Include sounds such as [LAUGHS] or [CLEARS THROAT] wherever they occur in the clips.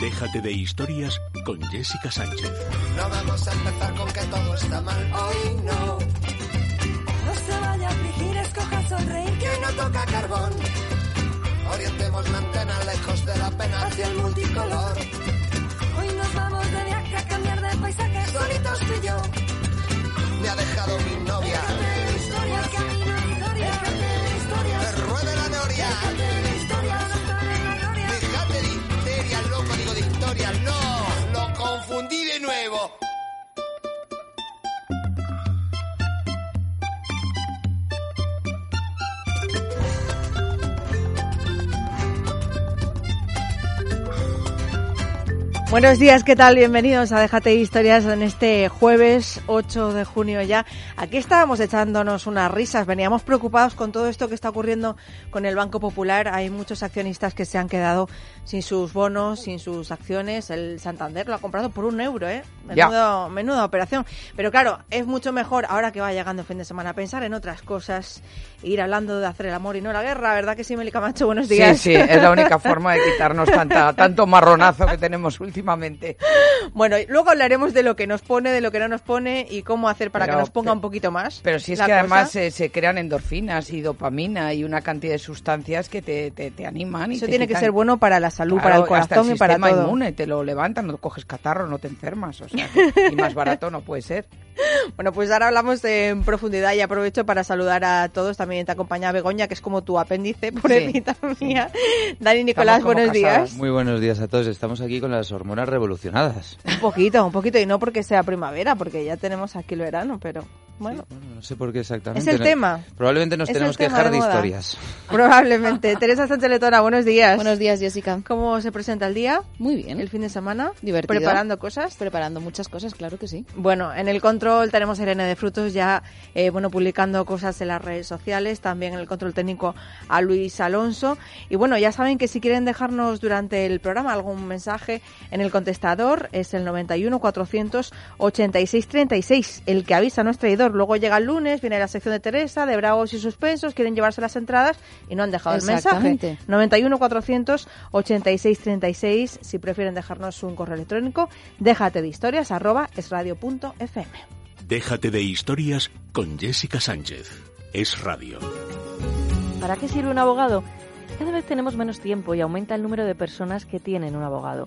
Déjate de historias con Jessica Sánchez. No vamos a empezar con que todo está mal. Hoy no. No se vaya a afligir, escoja sonreír. Que no toca carbón. Orientemos la antena lejos de la pena hacia el multicolor. Hoy nos vamos de viaje a cambiar de paisaje. Solitos tú y yo. Me ha dejado mi novia. Déjate de historias, camino Buenos días, ¿qué tal? Bienvenidos a Déjate Historias en este jueves 8 de junio ya. Aquí estábamos echándonos unas risas, veníamos preocupados con todo esto que está ocurriendo con el Banco Popular. Hay muchos accionistas que se han quedado sin sus bonos, sin sus acciones. El Santander lo ha comprado por un euro, ¿eh? Menudo, menuda operación. Pero claro, es mucho mejor ahora que va llegando el fin de semana pensar en otras cosas, ir hablando de hacer el amor y no la guerra, ¿verdad que sí, Meli Camacho? Buenos días. Sí, sí, es la única forma de [LAUGHS] quitarnos tanta, tanto marronazo que tenemos últimamente. Bueno, y luego hablaremos de lo que nos pone, de lo que no nos pone y cómo hacer para Pero- que nos ponga un poquito más. Pero si es que además cosa. eh, se crean endorfinas y dopamina y una cantidad de sustancias que te, te, te animan. Y Eso te tiene que ser bueno para la salud, Claro, para el hasta corazón el y para sistema todo. inmune, te lo levantan, no coges catarro, no te enfermas. O sea, que- y más barato no puede ser. [LAUGHS] Bueno, pues ahora hablamos de- en profundidad y aprovecho para saludar a todos. También te acompaña Begoña, que es como tu apéndice, por Sí, mía. Dani Nicolás, buenos casadas. días. Muy buenos días a todos. Estamos aquí con las hormonas revolucionadas. Un poquito, un poquito. Y no porque sea primavera, porque ya tenemos aquí el verano, pero bueno. Bueno, no sé por qué exactamente. Es el No- tema. Probablemente nos Es tenemos que dejar de historias. [LAUGHS] Probablemente. Teresa Sánchez Letona, buenos días. Buenos días, Jessica. ¿Cómo se presenta el día? Muy bien. ¿El fin de semana? Divertido. ¿Preparando cosas? Preparando muchas cosas, claro que sí. Bueno, en el control tenemos a Irene de Frutos ya, eh, bueno, publicando cosas en las redes sociales, también en el control técnico a Luis Alonso. Y bueno, ya saben que si quieren dejarnos durante el programa algún mensaje en el contestador es el 91 486 36, el que avisa no es traidor. Luego llega el lunes, viene la sección de Teresa, de Bravos y Suspensos, quieren llevarse las entradas y no han dejado el mensaje. Exactamente. 91 486 36, si prefieren dejarnos un correo electrónico, déjate de historias arroba esradio.fm. Déjate de historias con Jessica Sánchez. Es radio. ¿Para qué sirve un abogado? Cada vez tenemos menos tiempo y aumenta el número de personas que tienen un abogado.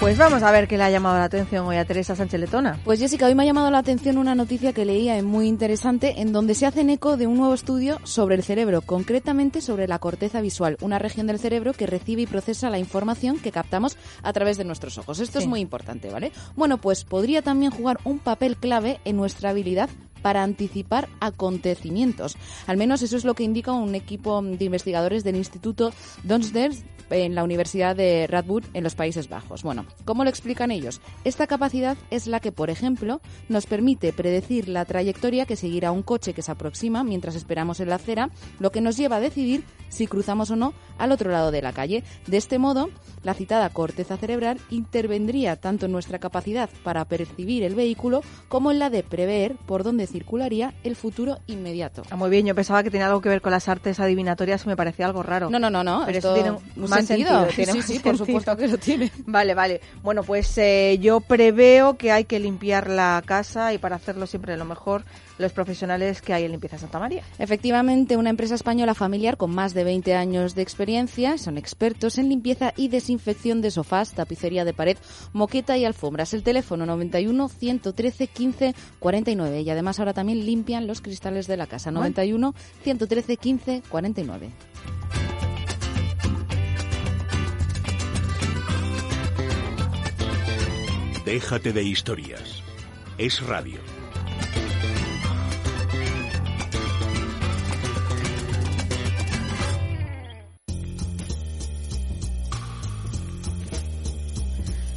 Pues vamos a ver qué le ha llamado la atención hoy a Teresa Sánchez Letona. Pues Jessica, hoy me ha llamado la atención una noticia que leía en muy interesante en donde se hacen eco de un nuevo estudio sobre el cerebro, concretamente sobre la corteza visual, una región del cerebro que recibe y procesa la información que captamos a través de nuestros ojos. Esto Sí. es muy importante, ¿vale? Bueno, pues podría también jugar un papel clave en nuestra habilidad para anticipar acontecimientos. Al menos eso es lo que indica un equipo de investigadores del Instituto Donsders en la Universidad de Radboud en los Países Bajos. Bueno, ¿cómo lo explican ellos? Esta capacidad es la que, por ejemplo, nos permite predecir la trayectoria que seguirá un coche que se aproxima mientras esperamos en la acera, lo que nos lleva a decidir si cruzamos o no al otro lado de la calle. De este modo, la citada corteza cerebral intervendría tanto en nuestra capacidad para percibir el vehículo como en la de prever por dónde circularía el futuro inmediato. Ah, muy bien, yo pensaba que tenía algo que ver con las artes adivinatorias y me parecía algo raro. No, no, no, no. Pero esto eso tiene un más sentido. sentido, [LAUGHS] tiene sí, más sí, por supuesto que lo tiene. Vale, vale. Bueno, pues eh, yo preveo que hay que limpiar la casa y para hacerlo siempre lo mejor los profesionales que hay en Limpieza Santa María. Efectivamente, una empresa española familiar con más de 20 años de experiencia son expertos en limpieza y desinfección de sofás, tapicería de pared, moqueta y alfombras. El teléfono 91 113 15 49 y además ahora también limpian los cristales de la casa. 91 113 15 49. Déjate de historias. Es radio.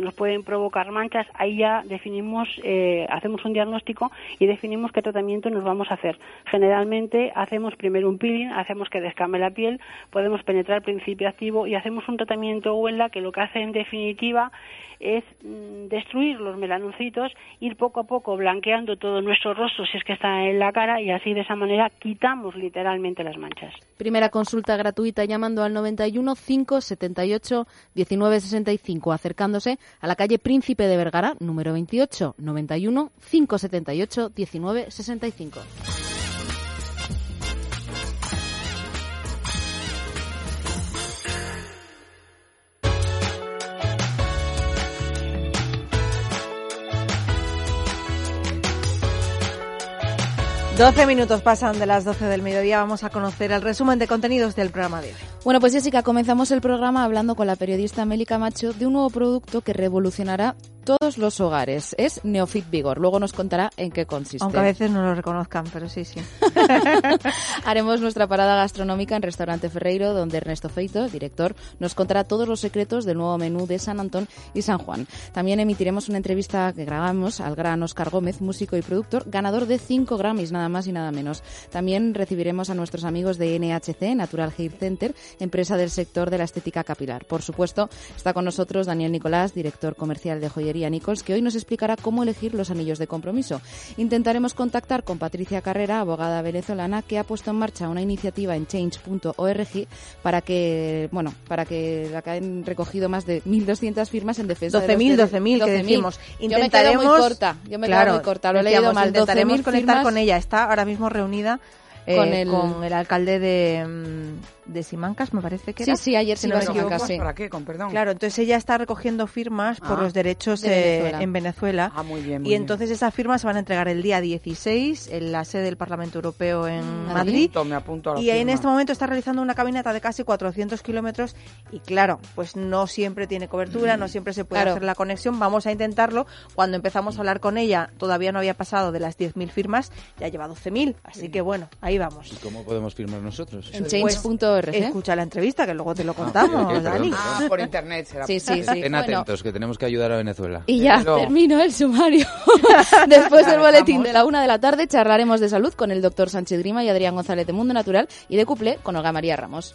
nos pueden provocar manchas, ahí ya definimos, eh, hacemos un diagnóstico y definimos qué tratamiento nos vamos a hacer. Generalmente hacemos primero un peeling, hacemos que descame la piel, podemos penetrar principio activo y hacemos un tratamiento Wella que lo que hace en definitiva es mm, destruir los melanocitos, ir poco a poco blanqueando todo nuestro rostro si es que está en la cara y así de esa manera quitamos literalmente las manchas. Primera consulta gratuita llamando al 91 578 1965, acercándose a la calle Príncipe de Vergara, número 28, 91 578 1965. Doce minutos pasan de las 12 del mediodía. Vamos a conocer el resumen de contenidos del programa de hoy. Bueno, pues Jessica, comenzamos el programa hablando con la periodista Meli Camacho de un nuevo producto que revolucionará todos los hogares. Es Neofit Vigor. Luego nos contará en qué consiste. Aunque a veces no lo reconozcan, pero sí, sí. [LAUGHS] Haremos nuestra parada gastronómica en Restaurante Ferreiro, donde Ernesto Feito, director, nos contará todos los secretos del nuevo menú de San Antón y San Juan. También emitiremos una entrevista que grabamos al gran Oscar Gómez, músico y productor, ganador de 5 Grammys, nada más y nada menos. También recibiremos a nuestros amigos de NHC, Natural Hair Center, empresa del sector de la estética capilar. Por supuesto, está con nosotros Daniel Nicolás, director comercial de Joyería Nichols, que hoy nos explicará cómo elegir los anillos de compromiso. Intentaremos contactar con Patricia Carrera, abogada venezolana, que ha puesto en marcha una iniciativa en change.org para que, bueno, para que la que han recogido más de 1.200 firmas en defensa de 12.000, los 12.000 que 12.000. decimos. Yo me quedo muy corta, yo me claro, quedo muy corta, lo he leído mal. Intentaremos 12.000 conectar firmas con ella. Está ahora mismo reunida eh, Con el- con el alcalde de, mm, de Simancas, me parece que Sí, era. sí, ayer Si sí no. Simancas, sí. ¿Para qué? Con perdón. Claro, entonces ella está recogiendo firmas por Ah, los derechos de eh, en Venezuela. Ah, muy bien, muy y bien. entonces esas firmas se van a entregar el día 16 en la sede del Parlamento Europeo en Madrid. Madrid. Me apunto, me apunto a la Y en este momento está realizando una caminata de casi 400 kilómetros y claro, pues no siempre tiene cobertura, no siempre se puede Claro. hacer la conexión. Vamos a intentarlo. Cuando empezamos a hablar con ella todavía no había pasado de las 10.000 firmas, ya lleva 12.000. Así que bueno, ahí vamos. ¿Y cómo podemos firmar nosotros? En Pues, change.org. Escucha la entrevista que luego te lo contamos, Dani. perdón. Ah, por internet será. Sí, sí, sí. Estén Bueno, atentos, que tenemos que ayudar a Venezuela. Y ya Pero- termino el sumario. [LAUGHS] Después del boletín de la una de la tarde charlaremos de salud con el doctor Sánchez Grima y Adrián González de Mundo Natural y de Cuplé con Olga María Ramos.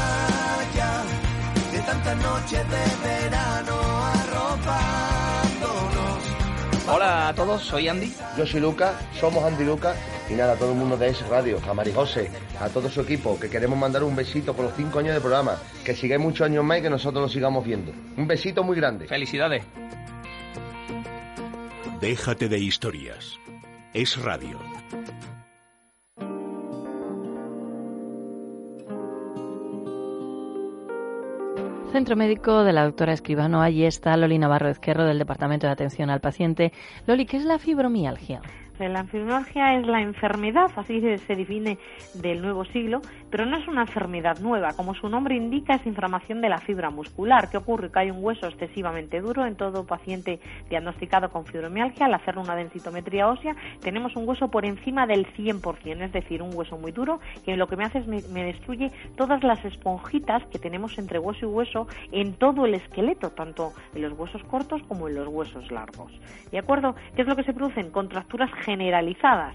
de tantas noches de verano arropándonos. Hola a todos, soy Andy. Yo soy Lucas, somos Andy Lucas y nada, a todo el mundo de Es Radio, a Mari José, a todo su equipo, que queremos mandar un besito por los cinco años de programa, que sigáis muchos años más y que nosotros lo sigamos viendo. Un besito muy grande. Felicidades. Déjate de historias. Es radio. Centro Médico de la doctora Escribano. Allí está Loli Navarro Ezquerro del Departamento de Atención al Paciente. Loli, ¿qué es la fibromialgia? La fibromialgia es la enfermedad, así se define del nuevo siglo, pero no es una enfermedad nueva. Como su nombre indica, es inflamación de la fibra muscular. ¿Qué ocurre? Que hay un hueso excesivamente duro en todo paciente diagnosticado con fibromialgia. Al hacer una densitometría ósea, tenemos un hueso por encima del 100%, es decir, un hueso muy duro que lo que me hace es me, me destruye todas las esponjitas que tenemos entre hueso y hueso en todo el esqueleto, tanto en los huesos cortos como en los huesos largos. ¿De acuerdo? ¿Qué es lo que se producen? Contracturas generalizadas.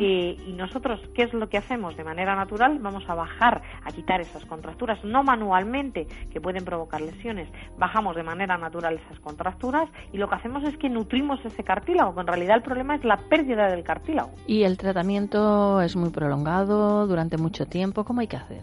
Eh, y nosotros, ¿qué es lo que hacemos? De manera natural, vamos a bajar, a quitar esas contracturas, no manualmente, que pueden provocar lesiones. Bajamos de manera natural esas contracturas y lo que hacemos es que nutrimos ese cartílago, que en realidad el problema es la pérdida del cartílago. ¿Y el tratamiento es muy prolongado durante mucho tiempo? ¿Cómo hay que hacer?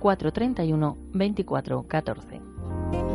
431 24 14.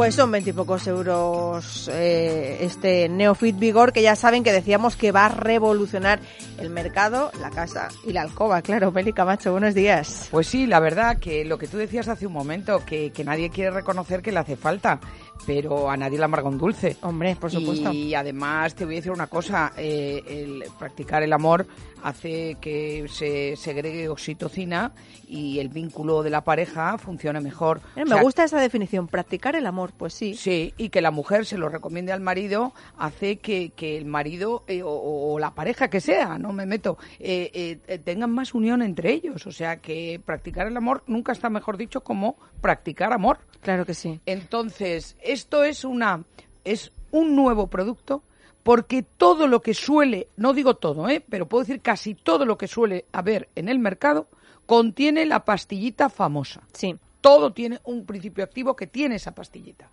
Pues son veintipocos euros eh, este Neofit Vigor, que ya saben que decíamos que va a revolucionar el mercado, la casa y la alcoba. Claro, Meli Camacho, buenos días. Pues sí, la verdad que lo que tú decías hace un momento, que, que nadie quiere reconocer que le hace falta, pero a nadie le amarga un dulce. Hombre, por supuesto. Y además te voy a decir una cosa, eh, el practicar el amor hace que se segregue oxitocina y el vínculo de la pareja funcione mejor. Eh, O me sea, gusta esa definición, practicar el amor, pues sí. Sí, y que la mujer se lo recomiende al marido hace que, que el marido eh, o, o la pareja que sea, no me meto, eh, tengan más unión entre ellos. O sea que practicar el amor nunca está mejor dicho como practicar amor. Claro que sí. Entonces, esto es una es un nuevo producto porque todo lo que suele, no digo todo, ¿eh? pero puedo decir casi todo lo que suele haber en el mercado contiene la pastillita famosa. Sí. Todo tiene un principio activo que tiene esa pastillita.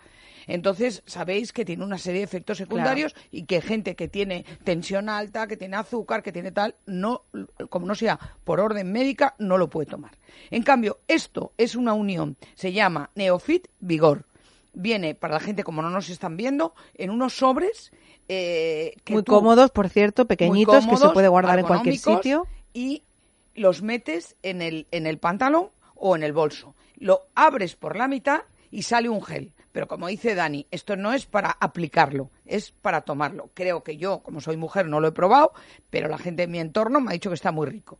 Entonces, sabéis que tiene una serie de efectos secundarios y que gente que tiene tensión alta, que tiene azúcar, que tiene tal, no, como no sea por orden médica, no lo puede tomar. En cambio, esto es una unión, se llama Neofit Vigor. Viene para la gente, como no nos están viendo, en unos sobres eh, que Muy tú- cómodos, por cierto, pequeñitos, que se puede guardar en cualquier sitio. Y los metes en el, en el pantalón o en el bolso. Lo abres por la mitad y sale un gel. Pero como dice Dani, esto no es para aplicarlo, es para tomarlo. Creo que yo, como soy mujer, no lo he probado, pero la gente de mi entorno me ha dicho que está muy rico.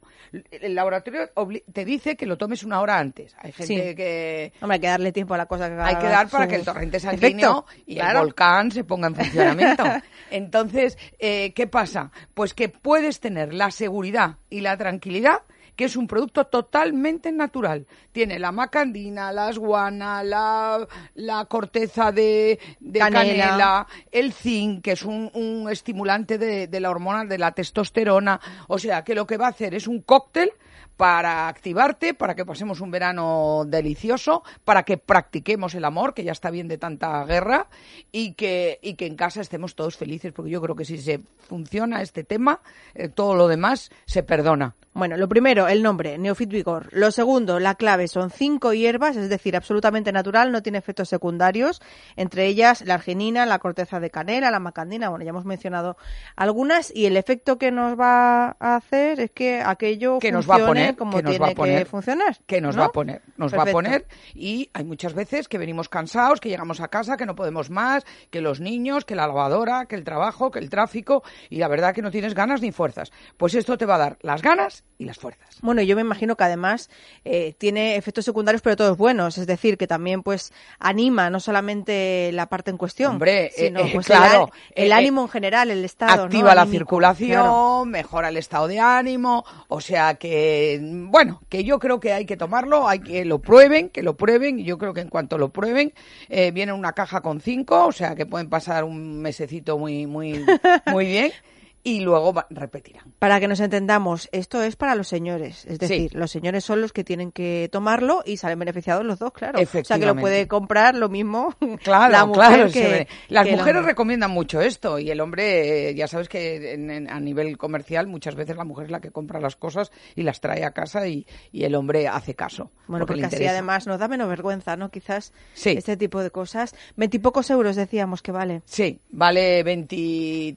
El laboratorio te dice que lo tomes una hora antes. Hay gente Sí. que Hombre, hay que darle tiempo a la cosa que hay que dar para su que el torrente sanguíneo y Claro. el volcán se ponga en [LAUGHS] funcionamiento. Entonces, eh, ¿qué pasa? Pues que puedes tener la seguridad y la tranquilidad que es un producto totalmente natural. Tiene la macandina, la asguana, la, la corteza de, de Canela. canela. el zinc, que es un, un estimulante de, de la hormona de la testosterona. O sea, que lo que va a hacer es un cóctel para activarte, para que pasemos un verano delicioso, para que practiquemos el amor, que ya está bien de tanta guerra, y que, y que en casa estemos todos felices, porque yo creo que si se funciona este tema, eh, todo lo demás se perdona. Bueno, lo primero, el nombre, Neofit Vigor. Lo segundo, la clave son cinco hierbas, es decir, absolutamente natural, no tiene efectos secundarios, entre ellas la arginina, la corteza de canela, la macandina, bueno, ya hemos mencionado algunas, y el efecto que nos va a hacer es que aquello que nos va a funcione poner, como que nos tiene va a poner, que funcionar. que nos ¿no? va a poner, nos va a poner y hay muchas veces que venimos cansados, que llegamos a casa, que no podemos más, que los niños, que la lavadora, que el trabajo, que el tráfico y la verdad que no tienes ganas ni fuerzas. Pues esto te va a dar las ganas y las fuerzas. Bueno, yo me imagino que además eh, tiene efectos secundarios, pero todos buenos. Es decir, que también pues anima no solamente la parte en cuestión, Hombre, sino eh, eh, pues, claro, el, el eh, ánimo en general, el estado. ¿no? Activa la anímico, circulación, claro. mejora el estado de ánimo, o sea que, bueno, que yo creo que hay que tomarlo, hay que lo prueben, que lo prueben, y yo creo que en cuanto lo prueben, eh, viene una caja con cinco, o sea que pueden pasar un mesecito muy, muy, muy bien, [LAUGHS] y luego repetirán. Para que nos entendamos, esto es para los señores. Es decir, los señores son los que tienen que tomarlo y salen beneficiados los dos, claro. O sea, que lo puede comprar lo mismo [LAUGHS] Claro, la mujer claro. que. Las que mujeres recomiendan mucho esto y el hombre, eh, ya sabes que en- en- a nivel comercial muchas veces la mujer es la que compra las cosas y las trae a casa y, y el hombre hace caso. Bueno, porque porque así además nos da menos vergüenza, ¿no? Quizás Sí. este tipo de cosas. Veintipocos euros decíamos que vale. Sí, vale 20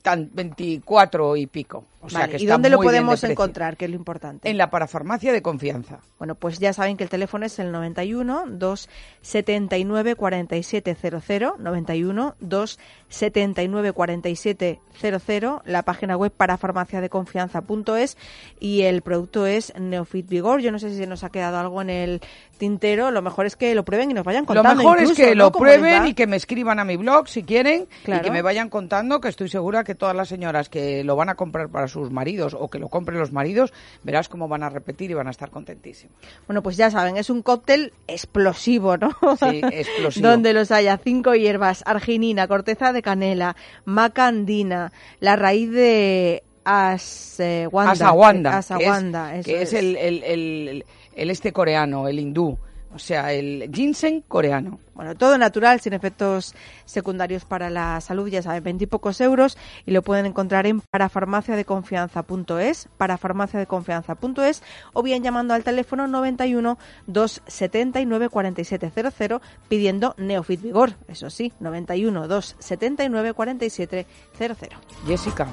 tan- 24 y pico. O sea Vale, que ¿Y está dónde lo muy podemos encontrar? Que es lo importante. En la parafarmacia de confianza. Bueno, pues ya saben que el teléfono es el 91 279 4700, 91 279 4700, la página web para farmaciadeconfianza.es y el producto es Neofit Vigor. Yo no sé si se nos ha quedado algo en el tintero, lo mejor es que lo prueben y nos vayan Lo contando. mejor es que ¿no? lo prueben y que me escriban a mi blog si quieren y que me vayan contando que estoy segura que todas las señoras que lo van a comprar para sus maridos o que lo compren los maridos, verás cómo van a repetir y van a estar contentísimos. Bueno, pues ya saben, es un cóctel explosivo, ¿no? Sí, [LAUGHS] explosivo. Donde los haya cinco hierbas, arginina, corteza de canela, macandina, la raíz de asawanda. Asaguanda, Asaguanda, que es, eso que es el, el- el- el este coreano, el hindú, o sea, el ginseng coreano. Bueno, todo natural, sin efectos secundarios para la salud, ya saben, veintipocos euros y lo pueden encontrar en parafarmaciadeconfianza.es, parafarmaciadeconfianza.es o bien llamando al teléfono 91 279 4700 pidiendo Neofit Vigor, eso sí, 91 279 4700. Jessica,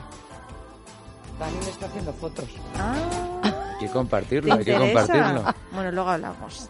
Dani me está haciendo fotos. Hay que compartirlo, ¿Te hay que compartirlo. Bueno, luego hablamos.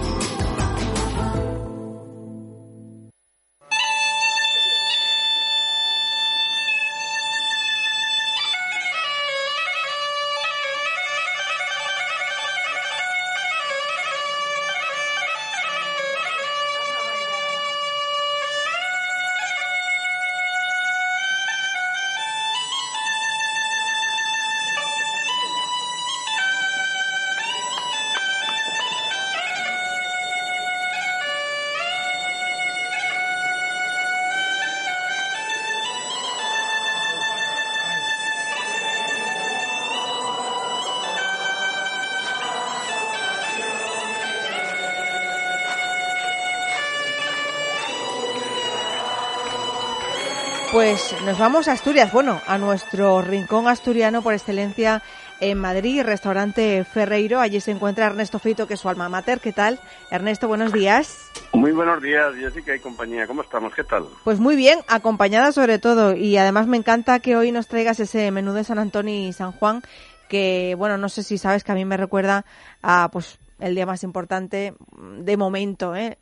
Pues nos vamos a Asturias, bueno, a nuestro rincón asturiano por excelencia en Madrid, restaurante Ferreiro. Allí se encuentra Ernesto Feito, que es su alma mater. ¿Qué tal? Ernesto, buenos días. Muy buenos días, Jessica y compañía. ¿Cómo estamos? ¿Qué tal? Pues muy bien, acompañada sobre todo. Y además me encanta que hoy nos traigas ese menú de San Antonio y San Juan, que, bueno, no sé si sabes que a mí me recuerda a, pues, el día más importante de momento, ¿eh?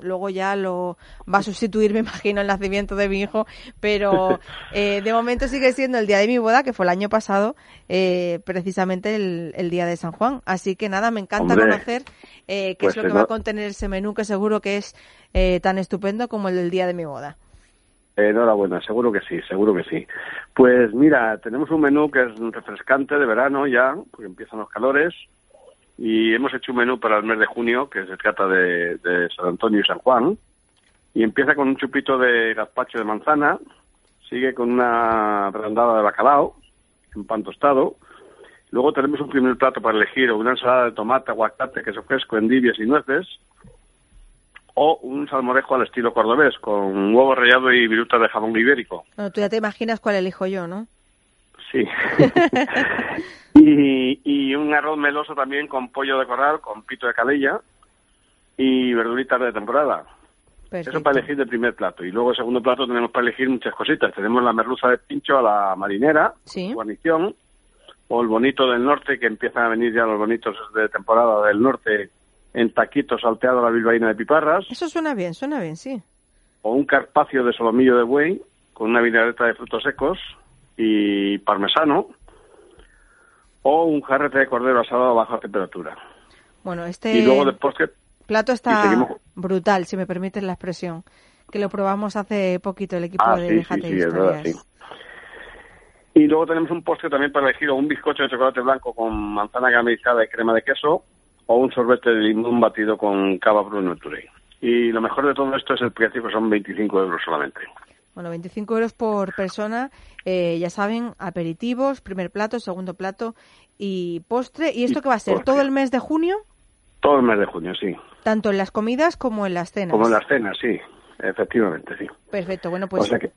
Luego ya lo va a sustituir, [LAUGHS] me imagino, el nacimiento de mi hijo, pero [LAUGHS] eh, de momento sigue siendo el día de mi boda, que fue el año pasado, eh, precisamente el, el día de San Juan. Así que nada, me encanta Hombre, conocer eh, qué pues es lo que va a contener ese menú, que seguro que es eh, tan estupendo como el del día de mi boda. Enhorabuena, seguro que sí, seguro que sí. Pues mira, tenemos un menú que es refrescante de verano ya, porque empiezan los calores, y hemos hecho un menú para el mes de junio que se trata de, de San Antonio y San Juan, y empieza con un chupito de gazpacho de manzana, sigue con una brandada de bacalao, en pan tostado, luego tenemos un primer plato para elegir, una ensalada de tomate, aguacate, queso fresco, endivias y nueces, o un salmorejo al estilo cordobés, con huevo rallado y viruta de jamón ibérico. Bueno, tú ya te imaginas cuál elijo yo, ¿no? Sí. [LAUGHS] y, y un arroz meloso también con pollo de corral, con pito de calella y verduritas de temporada. Eso para elegir de primer plato. Y luego, el segundo plato, tenemos para elegir muchas cositas. Tenemos la merluza de pincho a la marinera, guarnición, o el bonito del norte, que empiezan a venir ya los bonitos de temporada del norte, en taquitos salteado a la bilbaína de piparras. Eso suena bien, suena bien, sí. O un carpacio de solomillo de buey, con una vinagreta de frutos secos y parmesano. O un jarrete de cordero asado a baja temperatura. Bueno, este... Y luego de postre plato está brutal, si me permiten la expresión, que lo probamos hace poquito el equipo ah, de sí, Déjate sí, sí, es verdad, sí. Y luego tenemos un postre también para elegir o un bizcocho de chocolate blanco con manzana caramelizada y crema de queso o un sorbete de limón batido con cava Bruno Turey. Y lo mejor de todo esto es el precio, que son 25 euros solamente. Bueno, 25 euros por persona, eh, ya saben, aperitivos, primer plato, segundo plato y postre. ¿Y esto qué va a ser? ¿Todo el mes de junio? Todo el mes de junio, sí. Tanto en las comidas como en las cenas. Como en las cenas, sí. Efectivamente, sí. Perfecto, bueno, pues... O sea que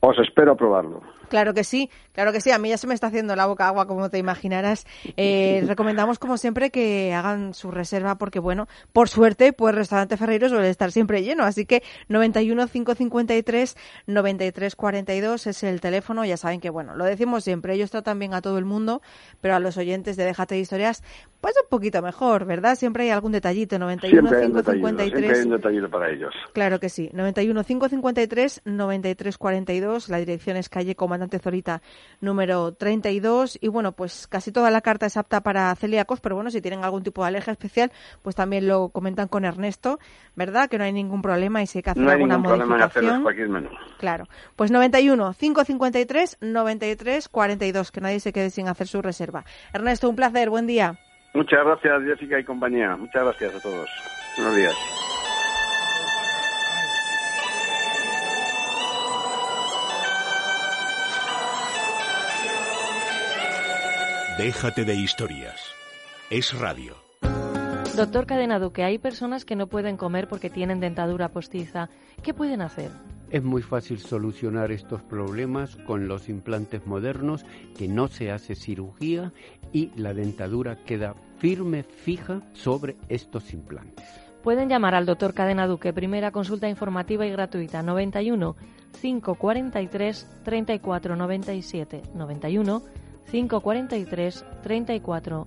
os espero probarlo. Claro que sí, claro que sí. A mí ya se me está haciendo la boca agua, como te imaginarás. Eh, [LAUGHS] recomendamos, como siempre, que hagan su reserva porque, bueno, por suerte, pues Restaurante Ferreiro suele estar siempre lleno. Así que 91 553 93 42 es el teléfono. Ya saben que, bueno, lo decimos siempre, ellos tratan bien a todo el mundo, pero a los oyentes de Déjate de Historias, pues un poquito mejor, ¿verdad? Siempre hay algún detallito. 91 553. Siempre hay un detallito para ellos. Claro que sí. 91 553 93 42. La dirección es calle Comandante Zorita número 32. Y bueno, pues casi toda la carta es apta para celíacos, pero bueno, si tienen algún tipo de alergia especial, pues también lo comentan con Ernesto, ¿verdad? Que no hay ningún problema y si hay que hacer no hay alguna ningún problema en hacer modificación. Claro. Pues 91 553 93 42, que nadie se quede sin hacer su reserva. Ernesto, un placer, buen día. Muchas gracias, Jessica y compañía. Muchas gracias a todos. Buenos días. Déjate de historias. Es radio. Doctor Cadenado, que hay personas que no pueden comer porque tienen dentadura postiza. ¿Qué pueden hacer? Es muy fácil solucionar estos problemas con los implantes modernos, que no se hace cirugía y la dentadura queda firme, fija sobre estos implantes. Pueden llamar al doctor Cadena Duque, primera consulta informativa y gratuita, 91 543 34 97 91 543 34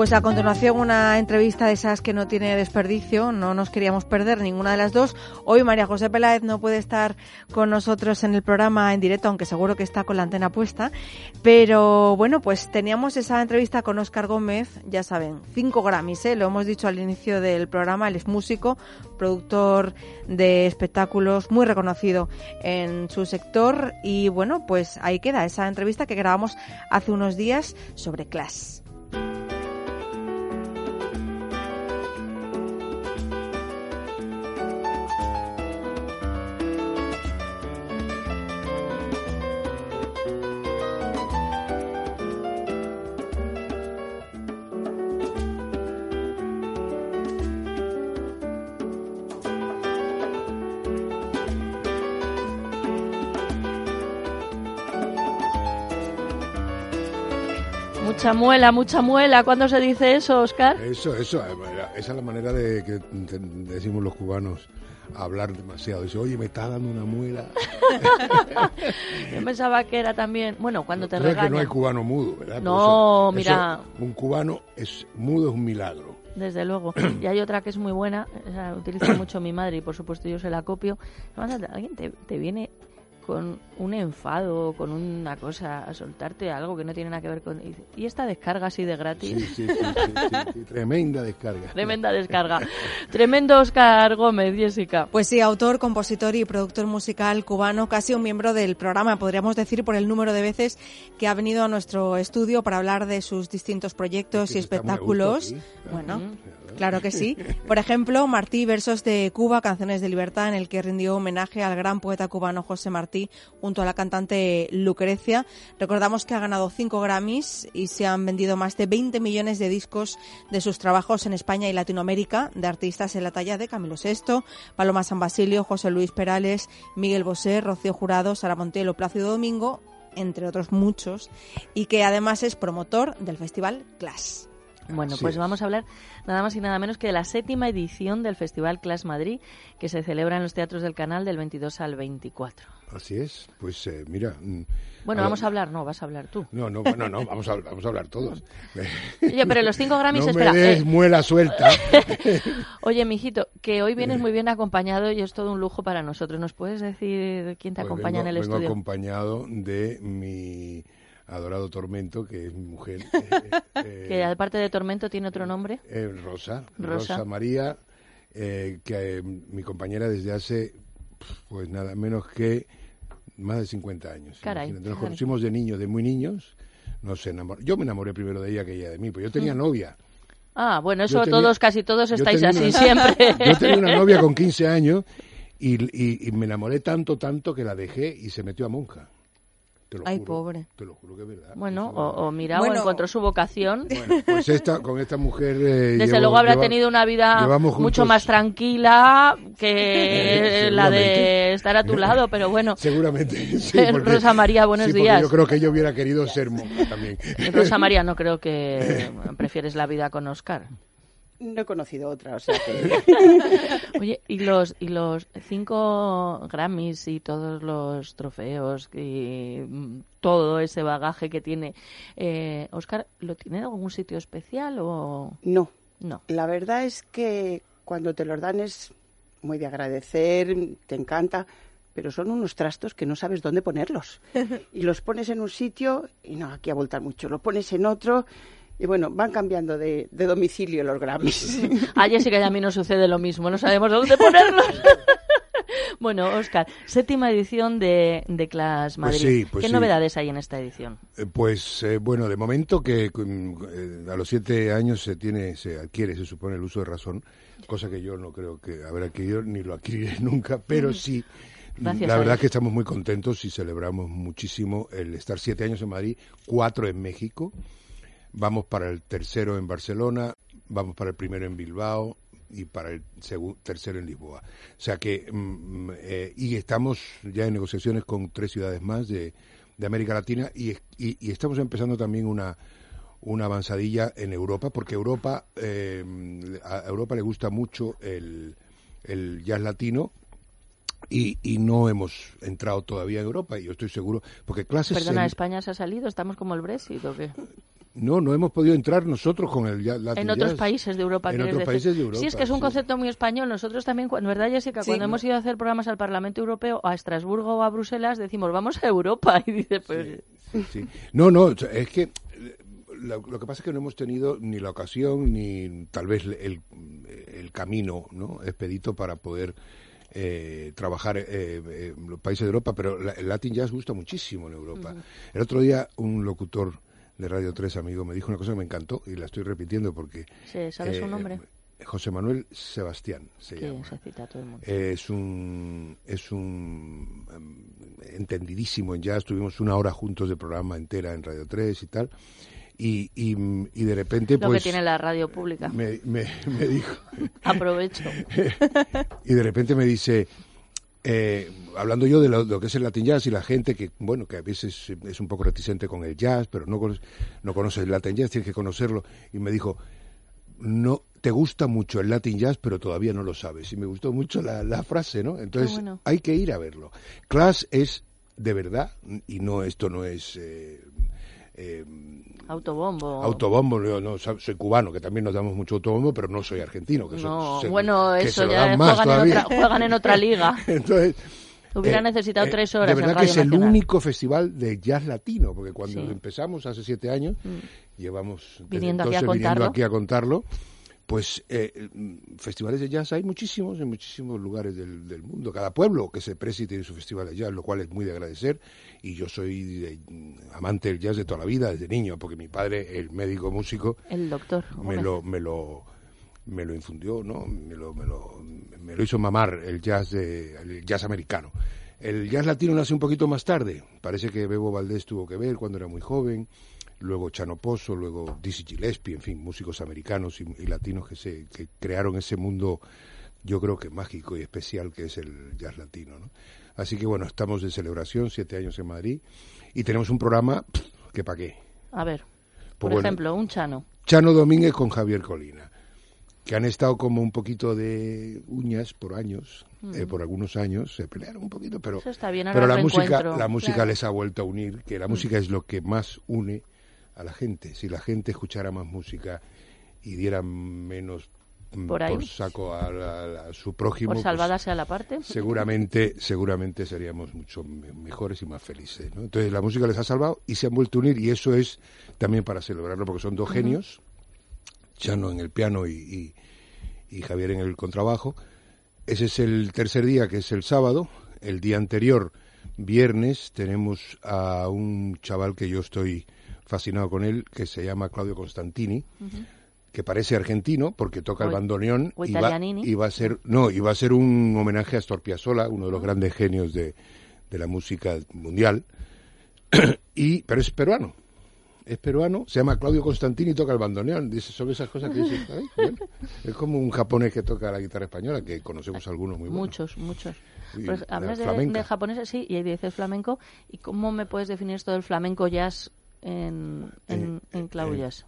Pues a continuación una entrevista de esas que no tiene desperdicio, no nos queríamos perder ninguna de las dos. Hoy María José Peláez no puede estar con nosotros en el programa en directo, aunque seguro que está con la antena puesta. Pero bueno, pues teníamos esa entrevista con Óscar Gómez, ya saben, cinco Grammys, ¿eh? lo hemos dicho al inicio del programa, él es músico, productor de espectáculos, muy reconocido en su sector. Y bueno, pues ahí queda esa entrevista que grabamos hace unos días sobre Clash. Mucha muela, mucha muela. ¿Cuándo se dice eso, Oscar? Eso, eso. eh, Esa es la manera de que decimos los cubanos hablar demasiado. Dice, oye, me está dando una muela. [LAUGHS] Yo pensaba que era también. Bueno, cuando te sabes que no hay regañan. cubano mudo, ¿verdad? No, eso- mira. eso, un cubano es mudo es un milagro. Desde luego. [CLEARS THROAT] Y hay otra que es muy buena, esa utiliza mucho mi madre y por supuesto yo se la copio. Además, alguien te, te viene con un enfado, con una cosa, a soltarte algo que no tiene nada que ver con... Y esta descarga así de gratis. Sí, sí, sí, sí, sí, tremenda descarga. Tremenda descarga. Tremendo Oscar Gómez, Jessica. Pues sí, autor, compositor y productor musical cubano, casi un miembro del programa, podríamos decir por el número de veces que ha venido a nuestro estudio para hablar de sus distintos proyectos y espectáculos. Bueno, claro que sí. Por ejemplo, Martí, Versos de Cuba, Canciones de Libertad, en el que rindió homenaje al gran poeta cubano José Martí junto a la cantante Lucrecia. Recordamos que ha ganado cinco Grammys y se han vendido más de 20 millones de discos de sus trabajos en España y Latinoamérica, de artistas en la talla de Camilo VI, Paloma San Basilio, José Luis Perales, Miguel Bosé, Rocío Jurado, Sara Montelo, Plácido Domingo, entre otros muchos, y que además es promotor del festival Clash. Bueno, pues vamos a hablar nada más y nada menos que de la séptima edición del Festival Class Madrid, que se celebra en los teatros del canal del 22 al 24. Así es, pues eh, mira. mm, Bueno, vamos a hablar, no, vas a hablar tú. No, no, no, no, vamos a, vamos a hablar todos. [LAUGHS] Oye, pero los cinco Grammys, [LAUGHS] no espera, me des eh. muela suelta. [LAUGHS] Oye, mijito, que hoy vienes muy bien acompañado y es todo un lujo para nosotros. ¿Nos puedes decir quién te Pues acompaña vengo, en el vengo estudio? acompañado de mi adorado Tormento, que es mi mujer. [LAUGHS] eh, Que aparte de Tormento tiene otro nombre. eh, Rosa, Rosa. Rosa, María, eh, que eh, mi compañera desde hace, pues nada menos que más de 50 años. Caray. Nos conocimos de niños, de muy niños. Nos enamor... Yo me enamoré primero de ella que ella de mí, pues yo tenía Mm. novia. Ah, bueno, eso tenía- todos, casi todos estáis así una- siempre. [LAUGHS] Yo tenía una novia con 15 años y, y- y me enamoré tanto, tanto que la dejé y se metió a monja. Te lo Ay, juro, pobre. Te lo juro que es verdad. Bueno, o, o mira, Bueno. o encontró su vocación. Pues esta, con esta mujer... eh, Desde llevo- luego habrá lleva- tenido una vida mucho más tranquila que [LAUGHS] Eh, la de estar a tu lado, pero bueno. Seguramente, sí. Eh, [LAUGHS] porque- Rosa María, buenos sí, días. Yo creo que ella hubiera querido ser monja también. Rosa [LAUGHS] María, no creo que prefieres la vida con Oscar. No he conocido otra, o sea que... [LAUGHS] Oye, y los y los cinco Grammys y todos los trofeos y todo ese bagaje que tiene eh, Oscar, ¿lo tiene en algún sitio especial o No. no? La verdad es que cuando te los dan es muy de agradecer, te encanta, pero son unos trastos que no sabes dónde ponerlos. [LAUGHS] Y los pones en un sitio y no, aquí a voltar mucho. Lo pones en otro y bueno, van cambiando de, de domicilio los Grammys. A Jessica y a mí nos sucede lo mismo, no sabemos dónde ponerlos. [LAUGHS] bueno, Oscar, séptima edición de, de Class Pues Madrid. sí, pues ¿Qué sí. novedades hay en esta edición? Eh, Pues eh, bueno, de momento que mm, eh, a los siete años se tiene, se adquiere, se supone el uso de razón, cosa que yo no creo que haber adquirido ni lo adquiriré [LAUGHS] nunca, pero Mm. sí. Gracias la verdad Dios. que estamos muy contentos y celebramos muchísimo el estar siete años en Madrid, cuatro en México, vamos para el tercero en Barcelona, vamos para el primero en Bilbao y para el tercero en Lisboa. O sea que, mm, eh, y estamos ya en negociaciones con tres ciudades más de, de América Latina y, y- y estamos empezando también una, una avanzadilla en Europa, porque Europa, eh, a Europa le gusta mucho el, el jazz latino. Y, y no hemos entrado todavía en Europa, y yo estoy seguro, porque clases Perdona, en- ¿España se ha salido? ¿Estamos como el Brexit o qué? No, no hemos podido entrar nosotros con el Latin En otros jazz. países de Europa, En otros decir. países de Europa. Sí, es que es un sí. concepto muy español. Nosotros también, ¿verdad, Jessica? Sí. Cuando hemos ido a hacer programas al Parlamento Europeo, a Estrasburgo o a Bruselas, decimos, vamos a Europa. [LAUGHS] Y dice, pues... Sí. No, no, es que lo, lo que pasa es que no hemos tenido ni la ocasión ni tal vez el, el camino ¿no? expedito para poder eh, trabajar eh, eh, en los países de Europa, pero la- el Latin Jazz gusta muchísimo en Europa. El otro día un locutor de Radio 3, amigo, me dijo una cosa que me encantó y la estoy repitiendo porque... Sí, ¿sabes su eh, nombre? José Manuel Sebastián se llama. se cita a todo el mundo. Es un es un em, entendidísimo en jazz. Tuvimos una hora juntos de programa entera en Radio 3 y tal. Y, y, y de repente, Lo pues. que tiene la radio pública. Me, me, me dijo. [LAUGHS] Aprovecho. [LAUGHS] y de repente me dice. Eh, hablando yo de lo, de lo que es el Latin Jazz y la gente que, bueno, que a veces es un poco reticente con el jazz, pero no, conoce- no conoce el Latin Jazz, tienes que conocerlo. Y me dijo, no te gusta mucho el Latin Jazz, pero todavía no lo sabes. Y me gustó mucho la, la frase, ¿no? Entonces bueno. hay que ir a verlo. Class es de verdad, y no esto no es eh, eh, Autobombo. autobombo, no sab- soy cubano, que también nos damos mucho autobombo, pero no soy argentino. Que No, se- bueno, que eso ya juegan en, otra, juegan en otra liga. [LAUGHS] Entonces, Hubiera necesitado eh, tres horas De en verdad que Radio es el Nacional. único festival de jazz latino, porque cuando Sí. empezamos hace siete años, Mm. llevamos Viniendo aquí a entonces viniendo aquí a contarlo, pues eh, festivales de jazz hay muchísimos en muchísimos lugares del, del mundo. Cada pueblo que se precie tiene su festival de jazz, lo cual es muy de agradecer. Y yo soy de- amante del jazz de toda la vida, desde niño, porque mi padre, el médico músico, El doctor. me lo, me lo me lo infundió, ¿no? Me lo, me lo, me lo hizo mamar el jazz de, el jazz americano. El jazz latino nace un poquito más tarde. Parece que Bebo Valdés tuvo que ver cuando era muy joven. Luego Chano Pozo, luego Dizzy Gillespie, en fin, músicos americanos y, y latinos que se que crearon ese mundo, yo creo que mágico y especial que es el jazz latino, ¿no? Así que bueno, estamos de celebración, siete años en Madrid, y tenemos un programa pff, que pa' qué. A ver, Pues por bueno, ejemplo, un chano. Chano Domínguez con Javier Colina, que han estado como un poquito de uñas por años, eh, Mm. por algunos años, se pelearon un poquito, pero, Eso está bien, ahora pero la música, la música claro. les ha vuelto a unir, que la Mm. música es lo que más une a la gente. Si la gente escuchara más música y diera menos mm, Por ahí. saco a, a su prójimo, Por pues, sea la parte. seguramente seguramente seríamos mucho me- mejores y más felices ¿no? entonces la música les ha salvado y se han vuelto a unir y eso es también para celebrarlo porque son dos genios Chano en el piano y, y- y Javier en el contrabajo ese es el tercer día que es el sábado el día anterior viernes tenemos a un chaval que yo estoy fascinado con él que se llama Claudio Constantini que parece argentino porque toca el bandoneón y va, italianini. y va a ser no y va a ser un homenaje a Astor Piazzolla uno de los grandes genios de, de la música mundial [CLEARS THROAT] y pero es peruano es peruano se llama Claudio Constantini y toca el bandoneón dice son esas cosas que dices "Ay, bueno". [LAUGHS] es como un japonés que toca la guitarra española que conocemos algunos muy buenos Muchos, muchos. Pues, la hablas de, de japoneses, sí, y ahí dices flamenco. ¿Y cómo me puedes definir esto del flamenco jazz en, en, en Cloud eh, Jazz?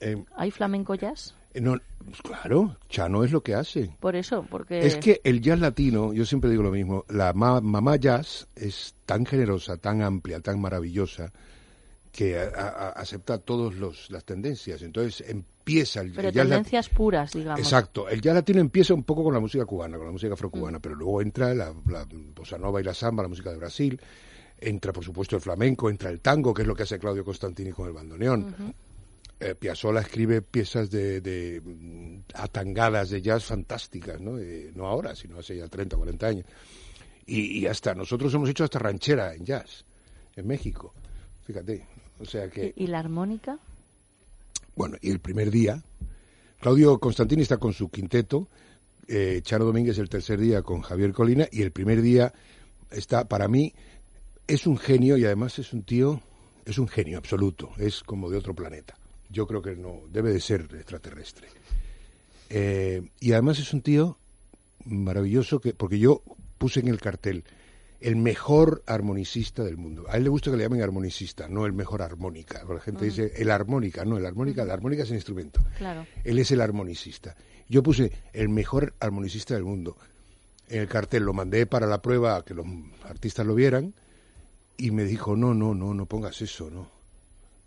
Eh, ¿Hay flamenco jazz? eh, no, pues claro Chano es lo que hace Por eso, porque... Es que el jazz latino, yo siempre digo lo mismo, la ma- mamá jazz es tan generosa, tan amplia, tan maravillosa, que a- a- acepta todas las tendencias. Entonces empieza el, Pero el jazz tendencias puras, digamos. Exacto, el jazz latino empieza un poco con la música cubana, con la música afrocubana, pero luego entra la, la bossa nova y la samba, la música de Brasil, entra por supuesto el flamenco, entra el tango, que es lo que hace Claudio Constantini con el bandoneón. Eh, Piazzolla escribe piezas de, de, mm, atangadas de jazz fantásticas, ¿no? Eh, no ahora, sino hace ya 30 o 40 años. Y, y hasta nosotros hemos hecho hasta ranchera en jazz, en México. Fíjate. O sea que, ¿Y la armónica? bueno, y el primer día, Claudio Constantini está con su quinteto, eh, Charo Domínguez el tercer día con Javier Colina, y el primer día está, para mí, es un genio y además es un tío, es un genio absoluto, es como de otro planeta. Yo creo que no, debe de ser extraterrestre. Eh, y además es un tío maravilloso, que porque yo puse en el cartel el mejor armonicista del mundo. A él le gusta que le llamen armonicista, no el mejor armónica. porque La gente dice el armónica, no, el armónica, la armónica es el instrumento. Claro. Él es el armonicista. Yo puse el mejor armonicista del mundo. En el cartel lo mandé para la prueba a que los artistas lo vieran y me dijo, no, no, no, no pongas eso, no.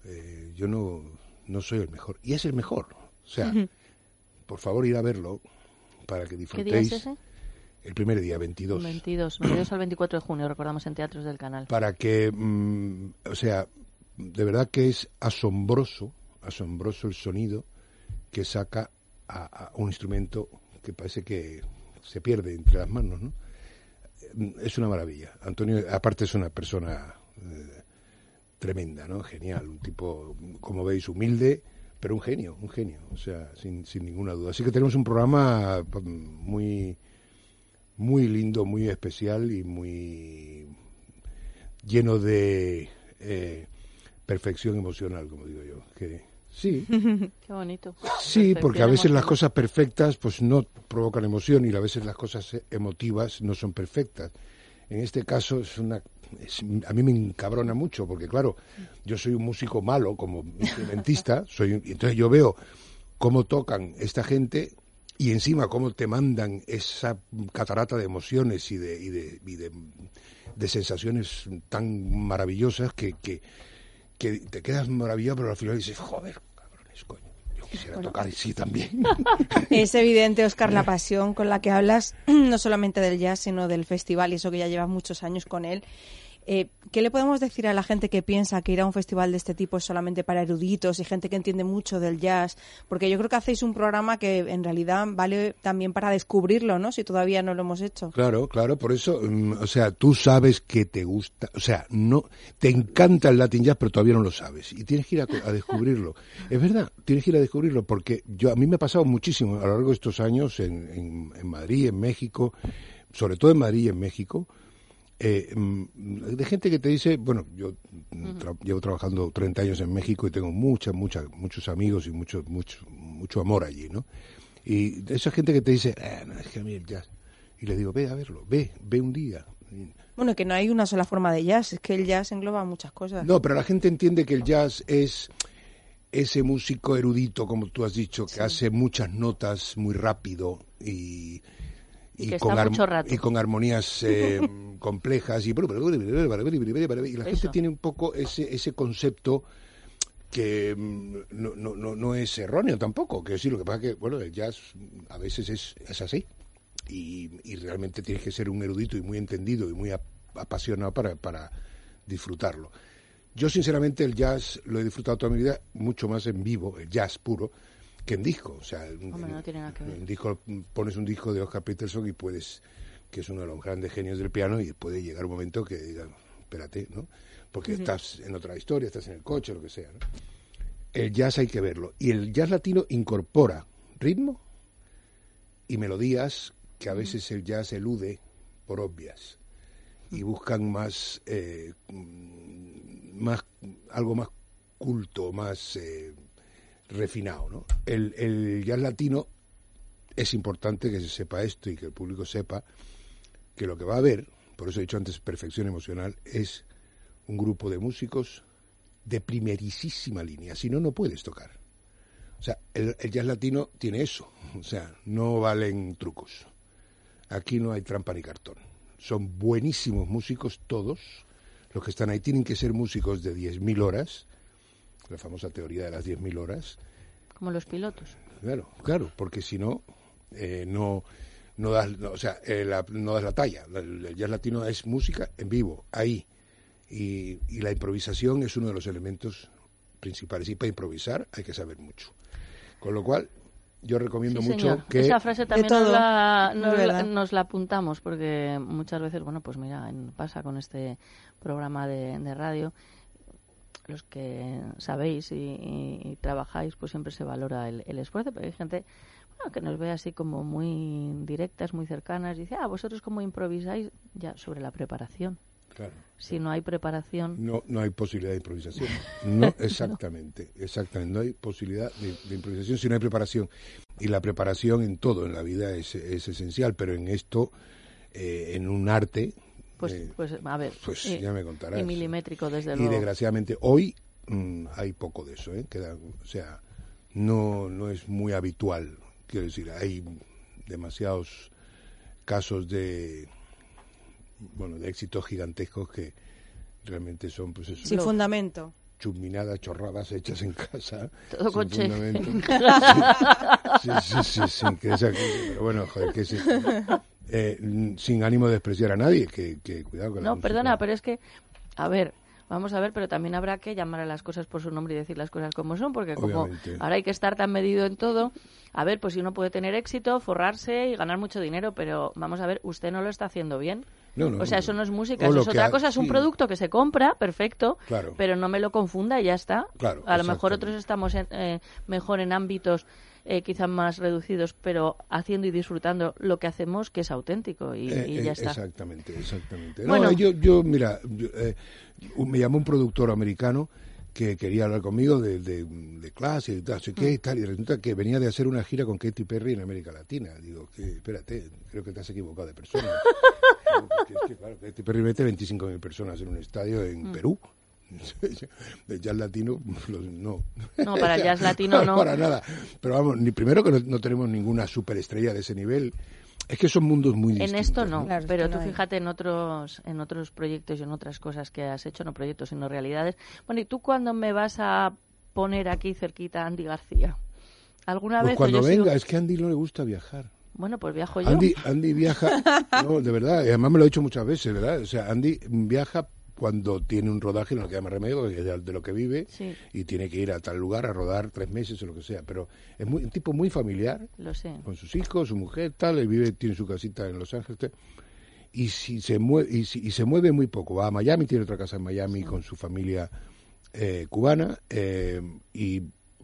Eh, yo no, no soy el mejor. Y es el mejor. O sea, por favor ir a verlo para que ¿Qué día disfrutéis. es ese? El primer día, 22. 22, 22 al 24 de junio, recordamos en teatros del canal. Para que, mm, o sea, de verdad que es asombroso, asombroso el sonido que saca a, a un instrumento que parece que se pierde entre las manos, ¿no? Es una maravilla. Antonio, aparte es una persona eh, tremenda, ¿no? Genial, un tipo, como veis, humilde, pero un genio, un genio, o sea, sin, sin ninguna duda. Así que tenemos un programa mm, muy, muy lindo, muy especial y muy lleno de eh, perfección emocional, como digo yo. Que sí, [LAUGHS] Qué bonito. sí, porque a veces las cosas perfectas pues no provocan emoción y a veces las cosas eh, emotivas no son perfectas. En este caso es una es- a mí me encabrona mucho porque claro, yo soy un músico malo como instrumentista, [LAUGHS] soy entonces yo veo cómo tocan esta gente y encima cómo te mandan esa catarata de emociones y de, y de, y de, de sensaciones tan maravillosas que, que, que te quedas maravillado, pero al final dices, joder, cabrones, coño, yo quisiera tocar y sí también. [LAUGHS] Es evidente, Oscar, la [LAUGHS] pasión con la que hablas, [CLEARS THROAT] no solamente del jazz, sino del festival, y eso que ya llevas muchos años con él. Eh, ¿Qué le podemos decir a la gente que piensa que ir a un festival de este tipo es solamente para eruditos y gente que entiende mucho del jazz? Porque yo creo que hacéis un programa que en realidad vale también para descubrirlo, ¿no? Si todavía no lo hemos hecho. Claro, claro, por eso, mm, o sea, tú sabes que te gusta, o sea, no, te encanta el Latin Jazz, pero todavía no lo sabes y tienes que ir a, descubrirlo. es verdad, tienes que ir a descubrirlo porque yo a mí me ha pasado muchísimo a lo largo de estos años en, en, en Madrid, en México, sobre todo en Madrid y en México, eh, mm, de gente que te dice, bueno, yo tra- llevo trabajando 30 años en México y tengo muchas, muchas, muchos amigos y mucho, mucho, mucho amor allí, ¿no? Y de esa gente que te dice, "Ah, no, es que a mí el jazz. Y le digo, ve a verlo, ve, ve un día. Bueno, que no hay una sola forma de jazz, es que el jazz engloba muchas cosas. No, pero la gente entiende que el jazz es ese músico erudito, como tú has dicho, que hace muchas notas muy rápido y, Y que está mucho rato. y con armonías eh, complejas y, y la gente Eso. tiene un poco ese ese concepto que mm, no, no, no, no es erróneo tampoco, que decir, lo que pasa que, bueno, el jazz a veces es, es así y, y realmente tienes que ser un erudito y muy entendido y muy ap- apasionado para, para disfrutarlo. Yo sinceramente el jazz lo he disfrutado toda mi vida mucho más en vivo, el jazz puro, que en disco. O sea, Hombre, no tiene nada que ver. en disco pones un disco de Oscar Peterson y puedes, que es uno de los grandes genios del piano, y puede llegar un momento que digan, espérate, ¿no? Porque estás en otra historia, estás en el coche, lo que sea, ¿no? El jazz hay que verlo. Y el jazz latino incorpora ritmo y melodías que a veces el jazz elude por obvias y buscan más, eh, mm, más algo más culto, más eh, refinado. ¿no? El, el jazz latino es importante que se sepa esto y que el público sepa que lo que va a haber, por eso he dicho antes perfección emocional, es un grupo de músicos de primerísima línea, si no, no puedes tocar. O sea, el, el jazz latino tiene eso, [LAUGHS] o sea, no valen trucos. Aquí no hay trampa ni cartón. Son buenísimos músicos todos. Los que están ahí tienen que ser músicos de 10.000 horas, la famosa teoría de las 10.000 horas. Como los pilotos. Claro, claro, porque si no, eh, no, no das, no, o sea, eh, la- no das la talla. El, el jazz latino es música en vivo, ahí. Y, y la improvisación es uno de los elementos principales. Y para improvisar hay que saber mucho. Con lo cual, yo recomiendo Sí, mucho señor. que... Esa frase también nos la, Es nos, la, verdad. nos la apuntamos porque muchas veces, bueno, pues mira, pasa con este programa de, de radio, los que sabéis y, y- y trabajáis, pues siempre se valora el, el esfuerzo, pero hay gente bueno, que nos ve así como muy directas, muy cercanas, y dice, ah, vosotros cómo improvisáis ya sobre la preparación. Claro. Si no hay preparación, No, no hay posibilidad de improvisación. [LAUGHS] No, exactamente, exactamente. No hay posibilidad de, de improvisación si no hay preparación. Y la preparación en todo en la vida es, es esencial, pero en esto, eh, en un arte, pues, eh, pues a ver. pues y- ya me contarás. Y milimétrico, desde y luego. desgraciadamente hoy mm, hay poco de eso, ¿eh? Queda- o sea, no, no es muy habitual. Quiero decir, hay demasiados casos de bueno de éxitos gigantescos que realmente son pues eso, Sin fundamento. chuminadas, chorradas hechas en casa. Todo sin con. [LAUGHS] Sí, sí, sí, sí, que esa- que- pero bueno, joder, que es esto? Eh, sin ánimo de despreciar a nadie, que, que cuidado con la No, perdona, pero es que, a ver, vamos a ver, pero también habrá que llamar a las cosas por su nombre y decir las cosas como son, porque como Obviamente. ahora hay que estar tan medido en todo, a ver, pues si uno puede tener éxito, forrarse y ganar mucho dinero, pero vamos a ver, usted no lo está haciendo bien. No, no, o sea, no. eso no es música, eso es otra ha- cosa, es un sí. producto que se compra, perfecto, Claro. pero no me lo confunda y ya está. Claro, a lo mejor otros estamos en- eh, mejor en ámbitos eh, quizás más reducidos, pero haciendo y disfrutando lo que hacemos que es auténtico y, Eh, y eh, ya está. Exactamente, exactamente. Bueno. No, yo, yo, mira, yo, eh, un- me llamó un productor americano que quería hablar conmigo de, de, de clase y tal, Mm. qué y tal, y resulta que venía de hacer una gira con Katy Perry en América Latina. Digo, que espérate, creo que te has equivocado de persona. [LAUGHS] Digo, porque es que, claro, Katy Perry mete 25.000 personas en un estadio en Mm. Perú. De jazz latino, no. No, para el jazz [LAUGHS] latino no. Para nada. Pero vamos, ni primero que no, no tenemos ninguna superestrella de ese nivel. Es que son mundos muy En distintos. esto no, Claro, pero tú fíjate en otros en otros proyectos y en otras cosas que has hecho, no proyectos sino realidades. Bueno, ¿y tú cuándo me vas a poner aquí cerquita a Andy García? ¿Alguna Pues vez? cuando Yo sigo- venga, es que a Andy no le gusta viajar. Bueno, pues viajo yo. Andy, Andy viaja, no, de verdad, y además me lo ha dicho muchas veces, ¿verdad? O sea, Andy viaja cuando tiene un rodaje, no le queda más remedio, que es de lo que vive, Sí. y tiene que ir a tal lugar a rodar tres meses o lo que sea. Pero es muy, un tipo muy familiar, Lo sé. con sus hijos, su mujer, tal, él vive, tiene su casita en Los Ángeles. tal. Y si se mueve, y, si- y se mueve muy poco, va a Miami, tiene otra casa en Miami con su familia eh, cubana, eh, y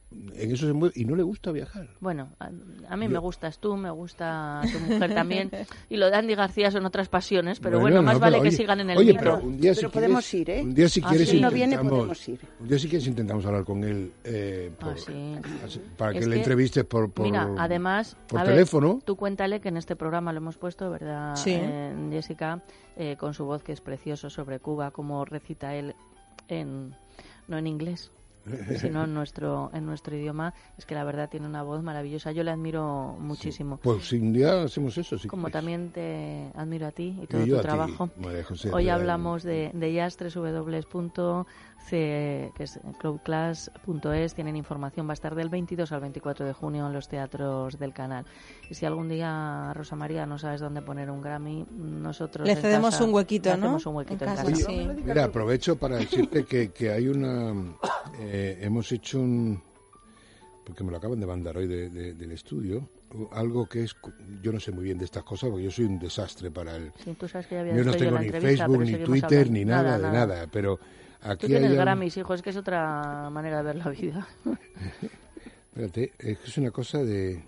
en eso se mueve, y no le gusta viajar. Bueno, a, a mí me gustas tú, me gusta [LAUGHS] tu mujer también. Y lo de Andy García son otras pasiones, pero bueno, Bueno, más no, vale pero que oye, sigan en el oye, micro. pero un día si Pero quieres- podemos ir, ¿eh? Un día si Ah, quieres sí. no viene, intentamos- podemos ir. Un día si quieres intentamos hablar con él eh, por- Ah, sí. así, para que Es le que, entrevistes por, por Mira, además, por a ver, teléfono. tú cuéntale que en este programa lo hemos puesto, ¿verdad, Sí. eh, Jessica? Eh, con su voz que es precioso sobre Cuba, como recita él en no en inglés, sino en nuestro en nuestro idioma. Es que la verdad tiene una voz maravillosa. Yo le admiro muchísimo. Pues si un día hacemos eso, sí. Como también te admiro a ti y todo tu ti, trabajo. María José, Hoy hablamos de, de jazz, www.c- que es cloudclass.es. Tienen información, va a estar del 22 al 24 de junio en los teatros del canal. Y si algún día, Rosa María, no sabes dónde poner un Grammy, nosotros Le en cedemos casa- un huequito, le ¿no? hacemos un huequito En en casa, sí. Mira, aprovecho para decirte que, que hay una... eh, hemos hecho un... Porque me lo acaban de mandar hoy de- de- del estudio. Algo que es... Yo no sé muy bien de estas cosas porque yo soy un desastre para el... Sí, tú sabes que ya había Yo no tengo la ni Facebook, ni Twitter, hablando. ni nada, Nada, de nada. nada. Pero aquí Tú tienes hay... Grammys, hijo, es que es otra manera de ver la vida. [LAUGHS] Espérate, es que es una cosa de...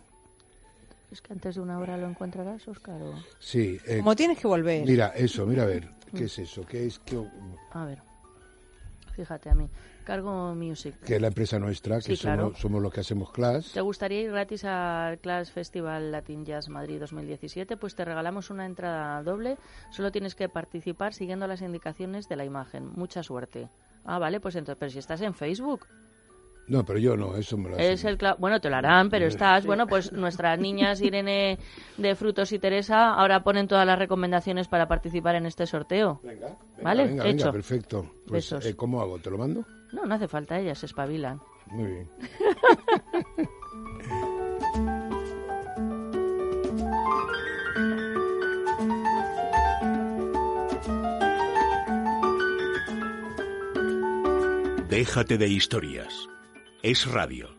es que antes de una hora lo encontrarás, Óscar. o- Sí. eh, Como tienes que volver. Mira, eso, mira a ver. ¿Qué es eso? ¿Qué es que, A ver, fíjate a mí. Cargo Music. que es la empresa nuestra, que Sí, claro. somos, somos los que hacemos class? ¿Te gustaría ir gratis al Class Festival Latin Jazz Madrid 2017? Pues te regalamos una entrada doble. Solo tienes que participar siguiendo las indicaciones de la imagen. Mucha suerte. Ah, vale, pues entonces, pero si estás en Facebook, No, pero yo no, eso me lo es el cla- bueno, te lo harán, pero estás, bueno, pues nuestras niñas [LAUGHS] Irene de Frutos y Teresa ahora ponen todas las recomendaciones para participar en este sorteo. Venga, ¿Vale? venga, Hecho. venga, perfecto. Pues, Besos. eh, ¿Cómo hago? ¿Te lo mando? No, no hace falta, ellas se espabilan. Muy bien. Déjate de historias. Es radio.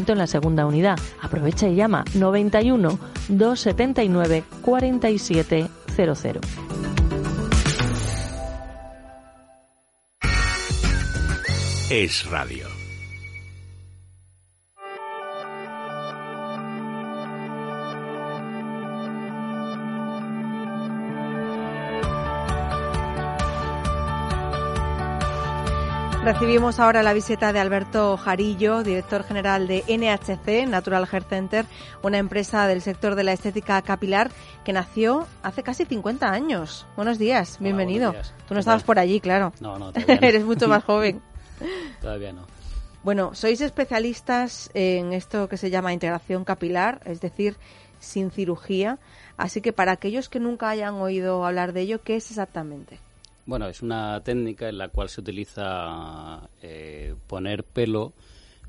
en la segunda unidad. Aprovecha y llama 91 279 4700. Es radio. Recibimos ahora la visita de Alberto Jarillo, director general de NHC, Natural Hair Center, una empresa del sector de la estética capilar que nació hace casi 50 años. Buenos días, bienvenido. buenos días. Tú no ¿Qué estabas por allí, claro. No, no, todavía no. [LAUGHS] Eres mucho más joven. [LAUGHS] Todavía no. Bueno, sois especialistas en esto que se llama integración capilar, es decir, sin cirugía. Así que para aquellos que nunca hayan oído hablar de ello, ¿qué es exactamente? Bueno, es una técnica en la cual se utiliza eh, poner pelo,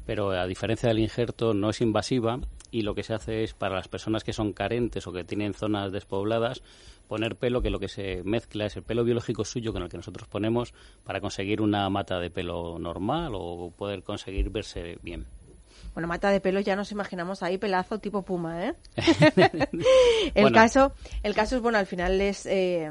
pero a diferencia del injerto no es invasiva y lo que se hace es para las personas que son carentes o que tienen zonas despobladas poner pelo que lo que se mezcla es el pelo biológico suyo con el que nosotros ponemos para conseguir una mata de pelo normal o poder conseguir verse bien. Bueno, mata de pelo ya nos imaginamos ahí pelazo tipo puma, ¿eh? [LAUGHS] [LAUGHS] el Bueno. caso, el caso es bueno, al final es eh,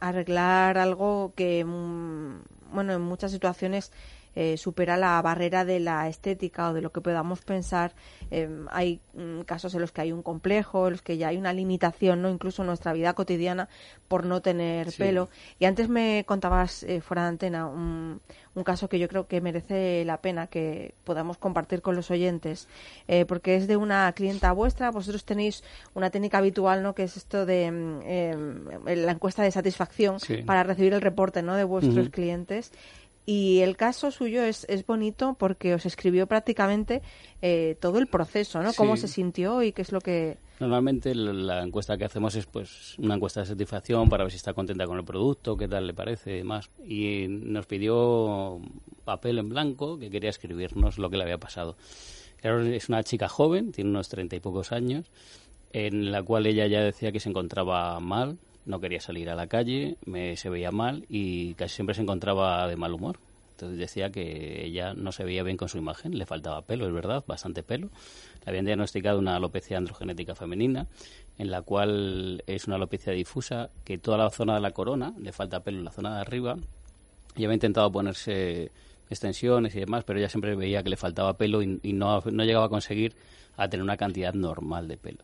arreglar algo que, mm, bueno, en muchas situaciones eh, supera la barrera de la estética o de lo que podamos pensar. Eh, hay mm, casos en los que hay un complejo, en los que ya hay una limitación, no incluso en nuestra vida cotidiana por no tener pelo. Y antes me contabas eh, fuera de antena un, un, caso que yo creo que merece la pena que podamos compartir con los oyentes, porque es de una clienta vuestra. Vosotros tenéis una técnica habitual, ¿no? Que es esto de mm, la encuesta de satisfacción para recibir el reporte, ¿no? De vuestros clientes. Y el caso suyo es, es bonito porque os escribió prácticamente eh, todo el proceso, ¿no? Cómo se sintió y qué es lo que... Normalmente la encuesta que hacemos es pues una encuesta de satisfacción para ver si está contenta con el producto, qué tal le parece y demás. Y nos pidió papel en blanco que quería escribirnos lo que le había pasado. Es una chica joven, tiene unos treinta y pocos años, en la cual ella ya decía que se encontraba mal, no quería salir a la calle, me, se veía mal y casi siempre se encontraba de mal humor. Entonces decía que ella no se veía bien con su imagen, le faltaba pelo, es verdad, bastante pelo. Le habían diagnosticado una alopecia androgenética femenina, en la cual es una alopecia difusa, que toda la zona de la corona, le falta pelo en la zona de arriba. Ella había intentado ponerse extensiones y demás, pero ella siempre veía que le faltaba pelo y, y no, no llegaba a conseguir a tener una cantidad normal de pelo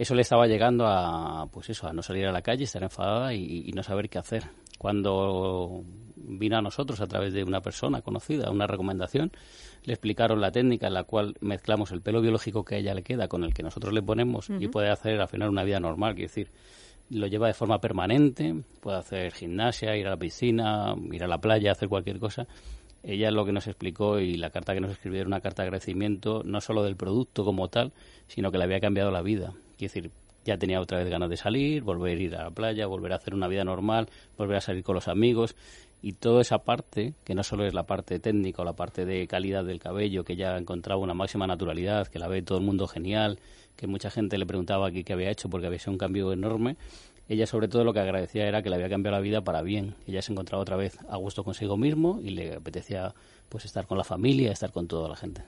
eso le estaba llegando a, pues eso, a no salir a la calle, estar enfadada y, no saber qué hacer. Cuando vino a nosotros a través de una persona conocida, una recomendación, le explicaron la técnica en la cual mezclamos el pelo biológico que a ella le queda con el que nosotros le ponemos y puede hacer al final una vida normal, quiere decir, lo lleva de forma permanente, puede hacer gimnasia, ir a la piscina, ir a la playa, hacer cualquier cosa. Ella lo que nos explicó y la carta que nos escribió era una carta de agradecimiento no solo del producto como tal, sino que le había cambiado la vida. Quiero decir, ya tenía otra vez ganas de salir, volver a ir a la playa, volver a hacer una vida normal, volver a salir con los amigos y toda esa parte, que no solo es la parte técnica o la parte de calidad del cabello, que ya encontraba una máxima naturalidad, que la ve todo el mundo genial, que mucha gente le preguntaba aquí qué había hecho porque había sido un cambio enorme, ella sobre todo lo que agradecía era que le había cambiado la vida para bien. Ella se encontraba otra vez a gusto consigo mismo y le apetecía pues estar con la familia, estar con toda la gente.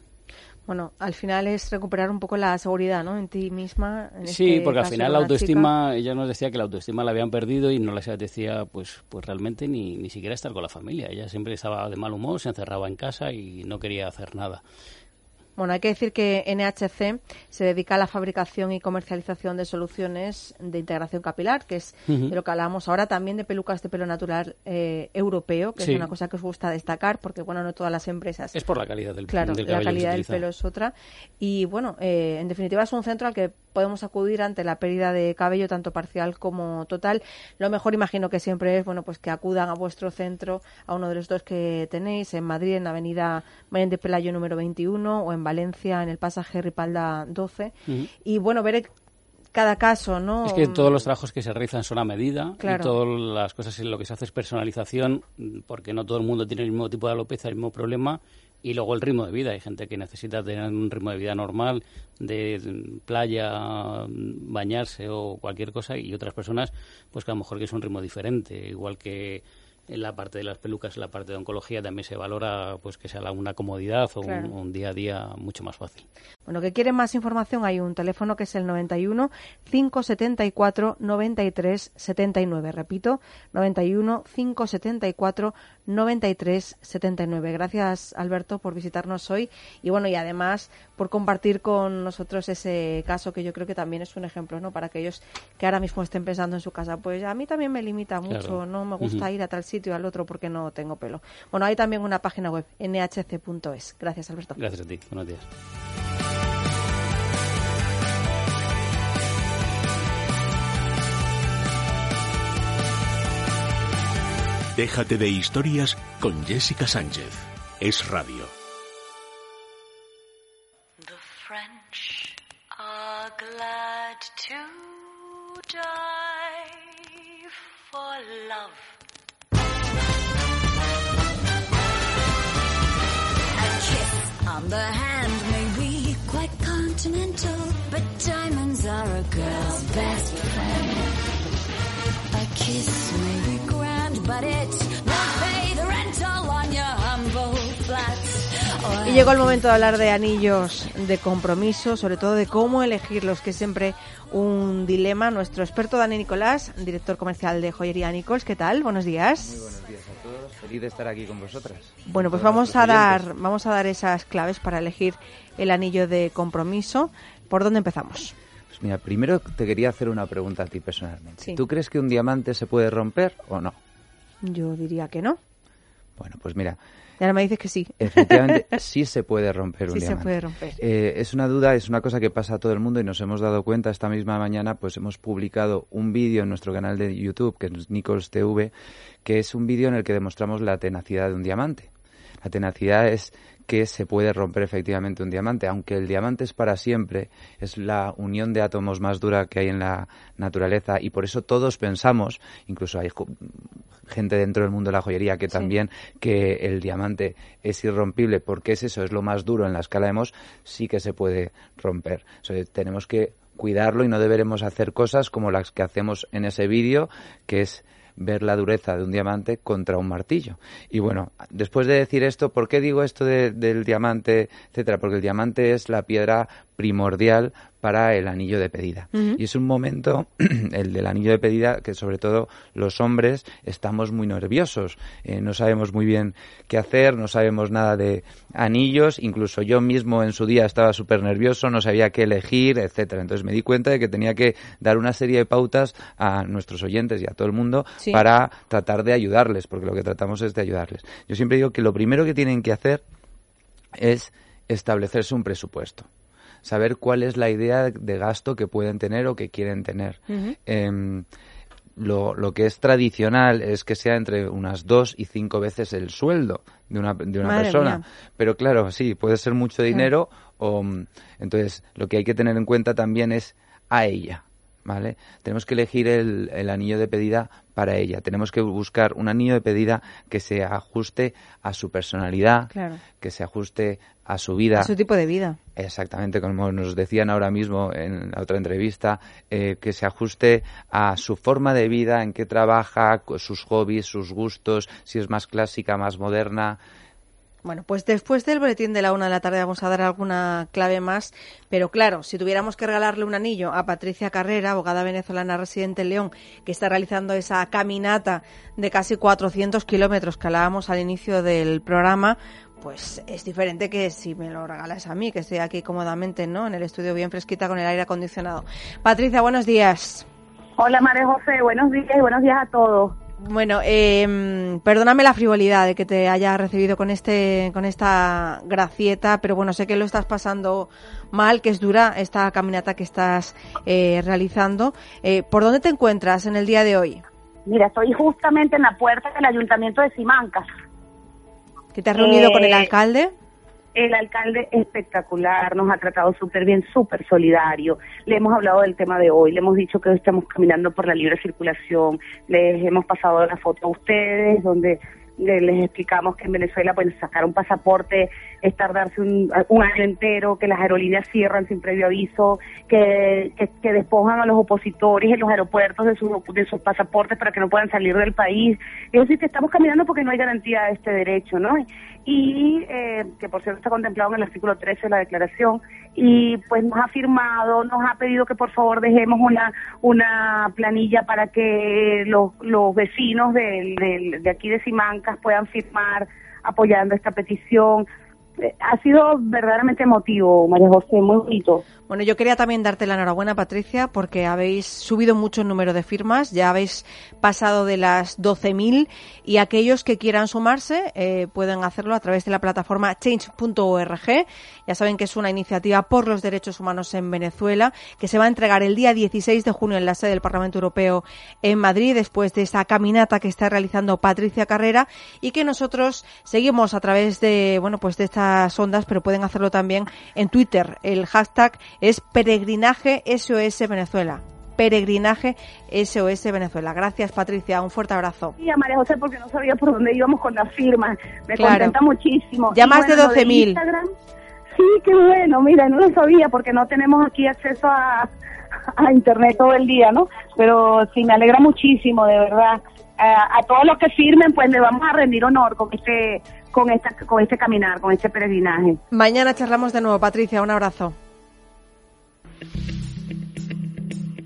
Bueno, al final es recuperar un poco la seguridad, ¿no? En ti misma. sí, este porque al final la autoestima, ella nos decía que la autoestima la habían perdido y no les decía, pues, pues realmente ni, ni siquiera estar con la familia. Ella siempre estaba de mal humor, se encerraba en casa y no quería hacer nada. Bueno, hay que decir que NHC se dedica a la fabricación y comercialización de soluciones de integración capilar, que es de lo que hablábamos ahora, también de pelucas de pelo natural eh, europeo, que es una cosa que os gusta destacar, porque bueno, no todas las empresas. Es por la calidad del, claro, del la calidad del pelo es otra. Y bueno, eh, en definitiva es un centro al que podemos acudir ante la pérdida de cabello, tanto parcial como total. Lo mejor, imagino que siempre es bueno, pues que acudan a vuestro centro, a uno de los dos que tenéis, en Madrid, en la Avenida Marín de Pelayo número 21 o en Valencia en el pasaje Ripalda 12. Y bueno, ver cada caso, ¿no? Es que todos los trabajos que se realizan son a medida y todas las cosas en lo que se hace es personalización porque no todo el mundo tiene el mismo tipo de alopecia, el mismo problema y luego el ritmo de vida. Hay gente que necesita tener un ritmo de vida normal, de playa, bañarse o cualquier cosa y otras personas pues que a lo mejor que es un ritmo diferente, igual que en la parte de las pelucas, en la parte de oncología también se valora pues que sea una comodidad o un, día a día mucho más fácil. Bueno, que quieren más información hay un teléfono que es el 91 574 93 79. Repito, 91 574 93 79. Gracias Alberto por visitarnos hoy y bueno y además por compartir con nosotros ese caso que yo creo que también es un ejemplo, ¿no? Para aquellos que ahora mismo estén pensando en su casa, pues a mí también me limita mucho, no me gusta ir a tal sitio al otro porque no tengo pelo. Bueno, hay también una página web, nhc.es. Gracias, Alberto. Gracias a ti. Buenos días. Déjate de historias con Jessica Sánchez. Es radio. The French are glad to die for love. Continental, but diamonds are a girl's best friend. A kiss may be grand, but it won't pay the rental on your humble flat. Y llegó el momento de hablar de anillos de compromiso, sobre todo de cómo elegirlos, que es siempre un dilema. Nuestro experto Dani Nicolás, director comercial de Joyería Nichols, ¿qué tal? Buenos días. Muy buenos días a todos. feliz de estar aquí con vosotras. Bueno, pues vamos a dar, vamos a dar esas claves para elegir el anillo de compromiso. ¿Por dónde empezamos? Pues mira, primero te quería hacer una pregunta a ti personalmente. Sí. ¿Tú crees que un diamante se puede romper o no? Yo diría que no. Bueno, pues mira, Y ahora me dices que sí. efectivamente [LAUGHS] sí se puede romper un Sí se puede romper. Eh, es una duda, es una cosa que pasa a todo el mundo y nos hemos dado cuenta esta misma mañana, pues hemos publicado un vídeo en nuestro canal de YouTube, que es Nichols TV, que es un vídeo en el que demostramos la tenacidad de un diamante. La tenacidad es que se puede romper efectivamente un diamante, aunque el diamante es para siempre, es la unión de átomos más dura que hay en la naturaleza y por eso todos pensamos, incluso hay gente dentro del mundo de la joyería que también que el diamante es irrompible porque es eso, es lo más duro en la escala de Mohs, sí que se puede romper. O sea, tenemos que cuidarlo y no deberemos hacer cosas como las que hacemos en ese vídeo, que es ver la dureza de un diamante contra un martillo. Y bueno, después de decir esto, ¿por qué digo esto de- del diamante, etcétera? Porque el diamante es la piedra primordial para el anillo de pedida. Y es un momento, [CLEARS THROAT] el del anillo de pedida, que sobre todo los hombres estamos muy nerviosos. Eh, no sabemos muy bien qué hacer, no sabemos nada de anillos. Incluso yo mismo en su día estaba súper nervioso, no sabía qué elegir, etcétera. Entonces me di cuenta de que tenía que dar una serie de pautas a nuestros oyentes y a todo el mundo Sí. para tratar de ayudarles, porque lo que tratamos es de ayudarles. Yo siempre digo que lo primero que tienen que hacer es establecerse un presupuesto. Saber cuál es la idea de gasto que pueden tener o que quieren tener. Em, lo, lo que es tradicional es que sea entre unas dos y cinco veces el sueldo de una, de una persona. mía. Pero claro, sí, puede ser mucho dinero o mm, entonces lo que hay que tener en cuenta también es a ella. ¿Vale? Tenemos que elegir el, el anillo de pedida para ella. Tenemos que buscar un anillo de pedida que se ajuste a su personalidad, Claro. que se ajuste a su vida. A su tipo de vida. Exactamente, como nos decían ahora mismo en la otra entrevista, eh, que se ajuste a su forma de vida, en qué trabaja, sus hobbies, sus gustos, si es más clásica, más moderna. Bueno, pues después del boletín de la una de la tarde vamos a dar alguna clave más, pero claro, si tuviéramos que regalarle un anillo a Patricia Carrera, abogada venezolana residente en León, que está realizando esa caminata de casi 400 kilómetros que hablábamos al inicio del programa, pues es diferente que si me lo regalas a mí, que estoy aquí cómodamente, ¿no? En el estudio bien fresquita con el aire acondicionado. Patricia, buenos días. Hola María José, buenos días y buenos días a todos. Bueno, eh, perdóname la frivolidad de que te haya recibido con este, con esta gracieta, pero bueno, sé que lo estás pasando mal, que es dura esta caminata que estás eh, realizando. Eh, ¿Por dónde te encuentras en el día de hoy? Mira, estoy justamente en la puerta del Ayuntamiento de Simancas. ¿Que te has reunido con el Eh, alcalde? El alcalde espectacular, nos ha tratado súper bien, súper solidario. Le hemos hablado del tema de hoy, le hemos dicho que hoy estamos caminando por la libre circulación, les hemos pasado la foto a ustedes donde le- les explicamos que en Venezuela pues sacar un pasaporte es tardarse un, año entero, que las aerolíneas cierran sin previo aviso, que, que, que despojan a los opositores en los aeropuertos de sus, de sus pasaportes para que no puedan salir del país. Es decir, que estamos caminando porque no hay garantía de este derecho, ¿no? Y eh, que por cierto está contemplado en el artículo 13 de la declaración y pues nos ha firmado, nos ha pedido que por favor dejemos una una planilla para que los, los vecinos del- del- de aquí de Simancas puedan firmar apoyando esta petición. Ha sido verdaderamente emotivo, María José, muy bonito. Bueno, yo quería también darte la enhorabuena, Patricia, porque habéis subido mucho el número de firmas, ya habéis pasado de las 12.000 y aquellos que quieran sumarse eh, pueden hacerlo a través de la plataforma change.org. Ya saben que es una iniciativa por los derechos humanos en Venezuela que se va a entregar el día 16 de junio en la sede del Parlamento Europeo en Madrid después de esa caminata que está realizando Patricia Carrera y que nosotros seguimos a través de, bueno, pues de estas ondas, pero pueden hacerlo también en Twitter. El hashtag es peregrinaje SOS Venezuela. Peregrinaje SOS Venezuela. Gracias, Patricia. Un fuerte abrazo. Y a María José porque no sabía por dónde íbamos con las firmas. Me Claro. contenta muchísimo. Ya Y más de bueno, lo 12.000. Instagram, Sí, qué bueno. Mira, no lo sabía porque no tenemos aquí acceso a, a internet todo el día, ¿no? Pero sí, me alegra muchísimo, de verdad. A, a todos los que firmen, pues le vamos a rendir honor con este, con esta, con este caminar, con este peregrinaje. Mañana charlamos de nuevo, Patricia. Un abrazo.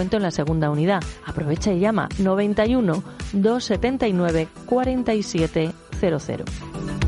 en la segunda unidad. Aprovecha y llama 91 279 4700.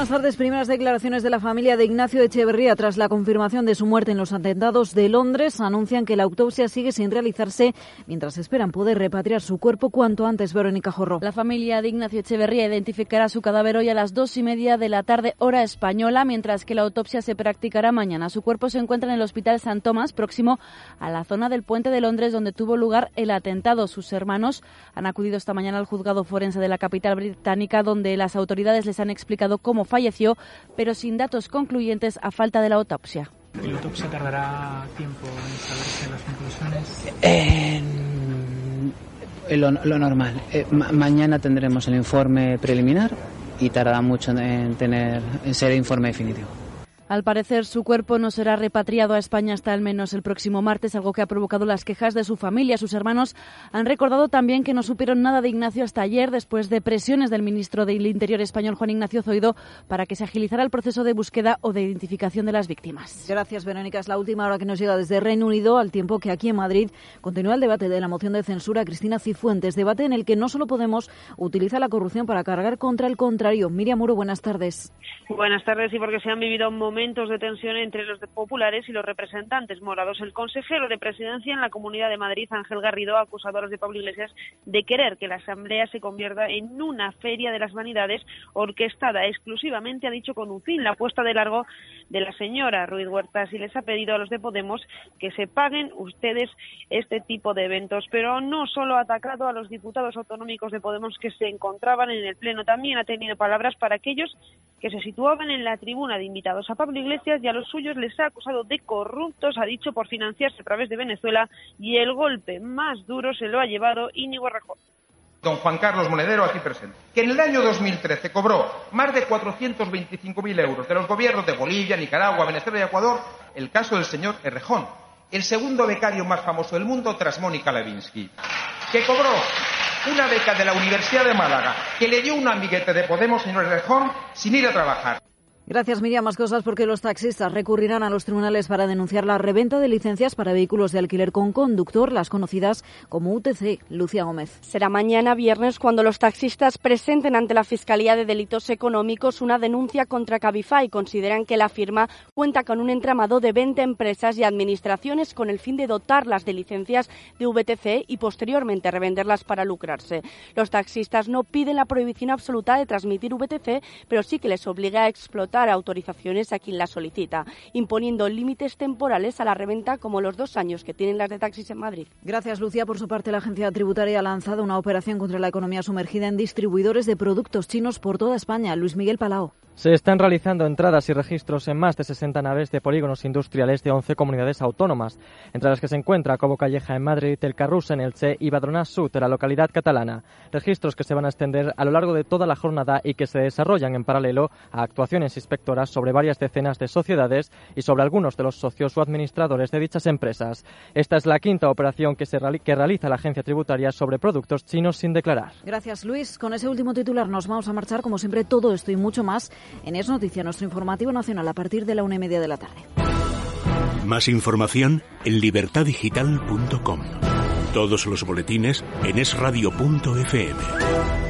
Buenas tardes. Primeras declaraciones de la familia de Ignacio Echeverría tras la confirmación de su muerte en los atentados de Londres. Anuncian que la autopsia sigue sin realizarse mientras esperan poder repatriar su cuerpo cuanto antes. Verónica Jorro. La familia de Ignacio Echeverría identificará su cadáver hoy a las dos y media de la tarde, hora española, mientras que la autopsia se practicará mañana. Su cuerpo se encuentra en el Hospital San Tomás, próximo a la zona del puente de Londres donde tuvo lugar el atentado. Sus hermanos han acudido esta mañana al juzgado forense de la capital británica, donde las autoridades les han explicado cómo falleció, pero sin datos concluyentes a falta de la autopsia. ¿La autopsia tardará tiempo en saberse las conclusiones? Lo, lo normal. Eh, ma- mañana tendremos el informe preliminar y tardará mucho en tener en ser el informe definitivo. Al parecer, su cuerpo no será repatriado a España hasta al menos el próximo martes, algo que ha provocado las quejas de su familia. Sus hermanos han recordado también que no supieron nada de Ignacio hasta ayer, después de presiones del ministro del Interior español, Juan Ignacio Zoido, para que se agilizara el proceso de búsqueda o de identificación de las víctimas. Gracias, Verónica. Es la última hora que nos llega desde Reino Unido, al tiempo que aquí en Madrid continúa el debate de la moción de censura Cristina Cifuentes. Debate en el que no solo Podemos utiliza la corrupción para cargar contra el contrario. Miriam Muro, buenas tardes. Buenas tardes, y porque se han vivido momentos de tensión entre los populares y los representantes morados. El consejero de presidencia en la Comunidad de Madrid, Ángel Garrido, acusado a los de Pablo Iglesias de querer que la Asamblea se convierta en una feria de las vanidades orquestada exclusivamente, ha dicho, con un fin, la puesta de largo de la señora Ruiz Huertas y les ha pedido a los de Podemos que se paguen ustedes este tipo de eventos. Pero no solo ha atacado a los diputados autonómicos de Podemos que se encontraban en el Pleno, también ha tenido palabras para aquellos que se situaban en la tribuna de invitados a Pablo Iglesias y a los suyos les ha acusado de corruptos, ha dicho, por financiarse a través de Venezuela y el golpe más duro se lo ha llevado Íñigo Errejón. don Juan Carlos Monedero, aquí presente, que en el año 2013 cobró más de 425.000 euros de los gobiernos de Bolivia, Nicaragua, Venezuela y Ecuador, el caso del señor Errejón, el segundo becario más famoso del mundo tras Mónica Levinsky, que cobró una beca de la Universidad de Málaga, que le dio un amiguete de Podemos, señor Errejón, sin ir a trabajar. Gracias, Miriam. Más cosas porque los taxistas recurrirán a los tribunales para denunciar la reventa de licencias para vehículos de alquiler con conductor, las conocidas como UTC. Lucia Gómez. Será mañana viernes cuando los taxistas presenten ante la Fiscalía de Delitos Económicos una denuncia contra Cabify. Consideran que la firma cuenta con un entramado de 20 empresas y administraciones con el fin de dotarlas de licencias de VTC y posteriormente revenderlas para lucrarse. Los taxistas no piden la prohibición absoluta de transmitir VTC, pero sí que les obliga a explotar autorizaciones a quien las solicita, imponiendo límites temporales a la reventa como los dos años que tienen las de taxis en Madrid. Gracias, Lucia. Por su parte, la agencia tributaria ha lanzado una operación contra la economía sumergida en distribuidores de productos chinos por toda España. Luis Miguel Palao. Se están realizando entradas y registros en más de 60 naves de polígonos industriales de 11 comunidades autónomas, entre las que se encuentra Cobo Calleja en Madrid, El Carrús en Elche y Badrona Sud, en la localidad catalana. Registros que se van a extender a lo largo de toda la jornada y que se desarrollan en paralelo a actuaciones inspectoras sobre varias decenas de sociedades y sobre algunos de los socios o administradores de dichas empresas. Esta es la quinta operación que, se reali- que realiza la agencia tributaria sobre productos chinos sin declarar. Gracias, Luis. Con ese último titular nos vamos a marchar, como siempre, todo esto y mucho más en Es Noticia, nuestro informativo nacional, a partir de la una y media de la tarde. Más información en libertadigital.com. Todos los boletines en esradio.fm.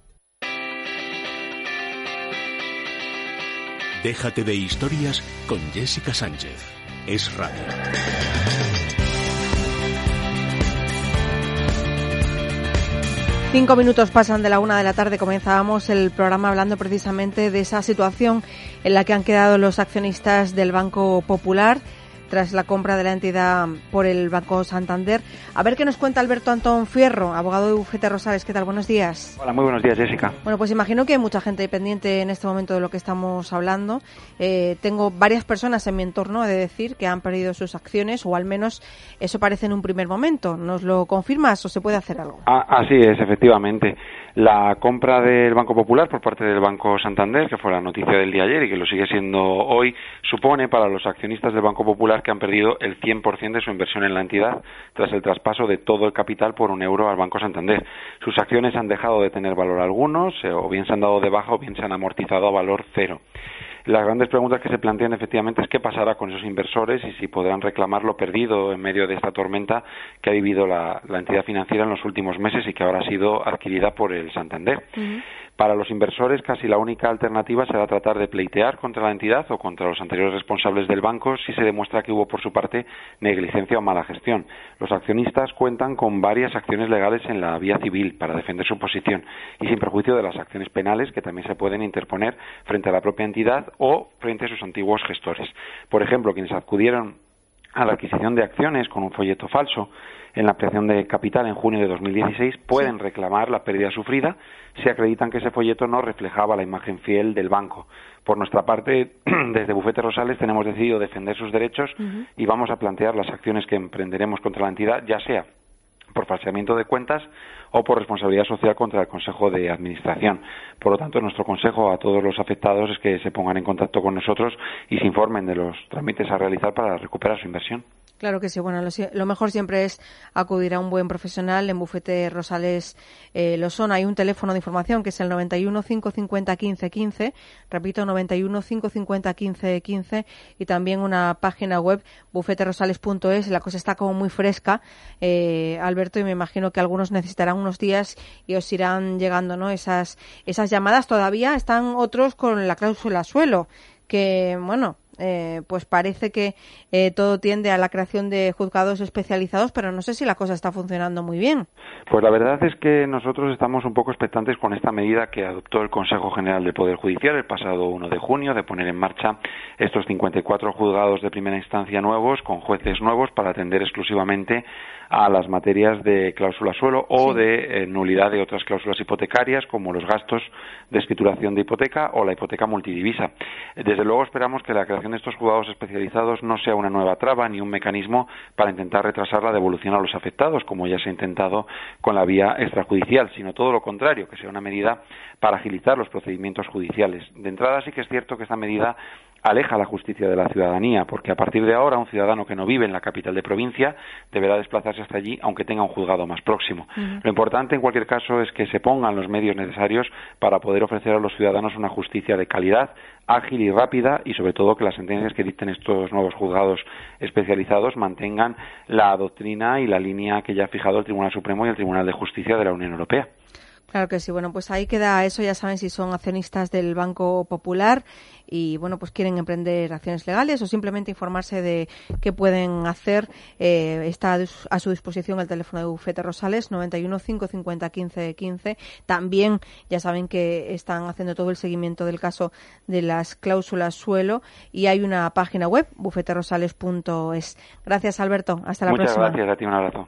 Déjate de historias con Jessica Sánchez. Es radio. Cinco minutos pasan de la una de la tarde. Comenzábamos el programa hablando precisamente de esa situación en la que han quedado los accionistas del Banco Popular tras la compra de la entidad por el Banco Santander. A ver qué nos cuenta Alberto Antón Fierro, abogado de Bufete Rosales. ¿Qué tal? Buenos días. Hola, muy buenos días, Jessica. Bueno, pues imagino que hay mucha gente pendiente en este momento de lo que estamos hablando. Eh, tengo varias personas en mi entorno, he de decir, que han perdido sus acciones, o al menos eso parece en un primer momento. ¿Nos lo confirmas o se puede hacer algo? Ah, así es, efectivamente. La compra del Banco Popular por parte del Banco Santander, que fue la noticia del día ayer y que lo sigue siendo hoy, supone para los accionistas del Banco Popular que han perdido el 100% de su inversión en la entidad tras el traspaso de todo el capital por un euro al Banco Santander. Sus acciones han dejado de tener valor algunos, eh, o bien se han dado de baja o bien se han amortizado a valor cero. Las grandes preguntas que se plantean efectivamente es qué pasará con esos inversores y si podrán reclamar lo perdido en medio de esta tormenta que ha vivido la, la entidad financiera en los últimos meses y que ahora ha sido adquirida por el Santander. Para los inversores, casi la única alternativa será tratar de pleitear contra la entidad o contra los anteriores responsables del banco si se demuestra que hubo por su parte negligencia o mala gestión. Los accionistas cuentan con varias acciones legales en la vía civil para defender su posición y sin perjuicio de las acciones penales que también se pueden interponer frente a la propia entidad o frente a sus antiguos gestores. Por ejemplo, quienes acudieron a la adquisición de acciones con un folleto falso. En la ampliación de capital en junio de 2016 pueden reclamar la pérdida sufrida si acreditan que ese folleto no reflejaba la imagen fiel del banco. Por nuestra parte, [CLEARS THROAT] desde Bufete Rosales tenemos decidido defender sus derechos y vamos a plantear las acciones que emprenderemos contra la entidad, ya sea por falseamiento de cuentas o por responsabilidad social contra el Consejo de Administración. Por lo tanto, nuestro consejo a todos los afectados es que se pongan en contacto con nosotros y se informen de los trámites a realizar para recuperar su inversión. Claro que sí. Bueno, lo, lo mejor siempre es acudir a un buen profesional. En Bufete Rosales eh, lo son. Hay un teléfono de información que es el 91 550 15 15. Repito, 91 550 15 15. Y también una página web, bufeterosales.es. La cosa está como muy fresca, eh, Alberto, y me imagino que algunos necesitarán unos días y os irán llegando ¿no? esas, esas llamadas. Todavía están otros con la cláusula suelo, que, bueno, eh, pues parece que eh, todo tiende a la creación de juzgados especializados, pero no sé si la cosa está funcionando muy bien. Pues la verdad es que nosotros estamos un poco expectantes con esta medida que adoptó el Consejo General del Poder Judicial el pasado 1 de junio de poner en marcha estos 54 juzgados de primera instancia nuevos con jueces nuevos para atender exclusivamente a las materias de cláusula suelo o de eh, nulidad de otras cláusulas hipotecarias como los gastos de escrituración de hipoteca o la hipoteca multidivisa. Desde luego esperamos que la creación de estos juzgados especializados no sea una nueva traba ni un mecanismo para intentar retrasar la devolución a los afectados, como ya se ha intentado con la vía extrajudicial, sino todo lo contrario, que sea una medida para agilizar los procedimientos judiciales. De entrada sí que es cierto que esta medida aleja la justicia de la ciudadanía, porque a partir de ahora un ciudadano que no vive en la capital de provincia deberá desplazarse hasta allí aunque tenga un juzgado más próximo. Lo importante en cualquier caso es que se pongan los medios necesarios para poder ofrecer a los ciudadanos una justicia de calidad, ágil y rápida y sobre todo que las sentencias que dicten estos nuevos juzgados especializados mantengan la doctrina y la línea que ya ha fijado el Tribunal Supremo y el Tribunal de Justicia de la Unión Europea. Claro que sí. Bueno, pues ahí queda eso. Ya saben si son accionistas del Banco Popular y, bueno, pues quieren emprender acciones legales o simplemente informarse de qué pueden hacer. Eh, está a su disposición el teléfono de Bufete Rosales, 91 550 15 15. También ya saben que están haciendo todo el seguimiento del caso de las cláusulas suelo y hay una página web, bufeterosales.es. Gracias, Alberto. Hasta la Muchas próxima. gracias, a ti un abrazo.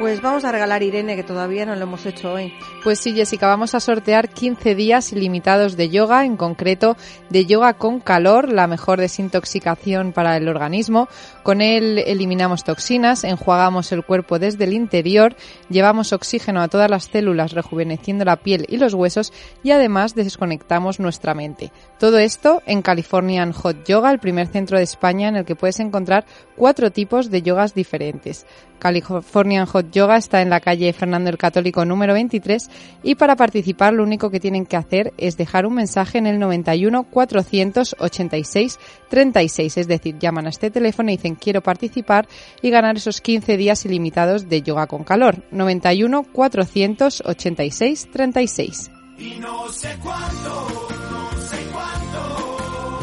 Pues vamos a regalar Irene, que todavía no lo hemos hecho hoy. Pues sí, Jessica, vamos a sortear 15 días ilimitados de yoga, en concreto de yoga con calor, la mejor desintoxicación para el organismo. Con él eliminamos toxinas, enjuagamos el cuerpo desde el interior, llevamos oxígeno a todas las células, rejuveneciendo la piel y los huesos y además desconectamos nuestra mente. Todo esto en Californian Hot Yoga, el primer centro de España en el que puedes encontrar cuatro tipos de yogas diferentes. Californian Hot Yoga está en la calle Fernando el Católico número 23 y para participar lo único que tienen que hacer es dejar un mensaje en el 91 486 36, es decir, llaman a este teléfono y dicen quiero participar y ganar esos 15 días ilimitados de yoga con calor. 91 486 36. Y no sé cuándo.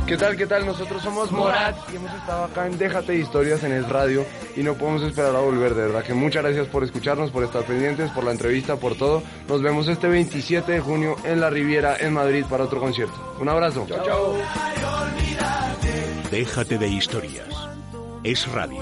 ¿Qué tal? ¿Qué tal? Nosotros somos Morat y hemos estado acá en Déjate de Historias en el radio y no podemos esperar a volver, de verdad que muchas gracias por escucharnos, por estar pendientes, por la entrevista, por todo. Nos vemos este 27 de junio en la Riviera, en Madrid, para otro concierto. Un abrazo. Chao, chao. Déjate de historias. Es radio.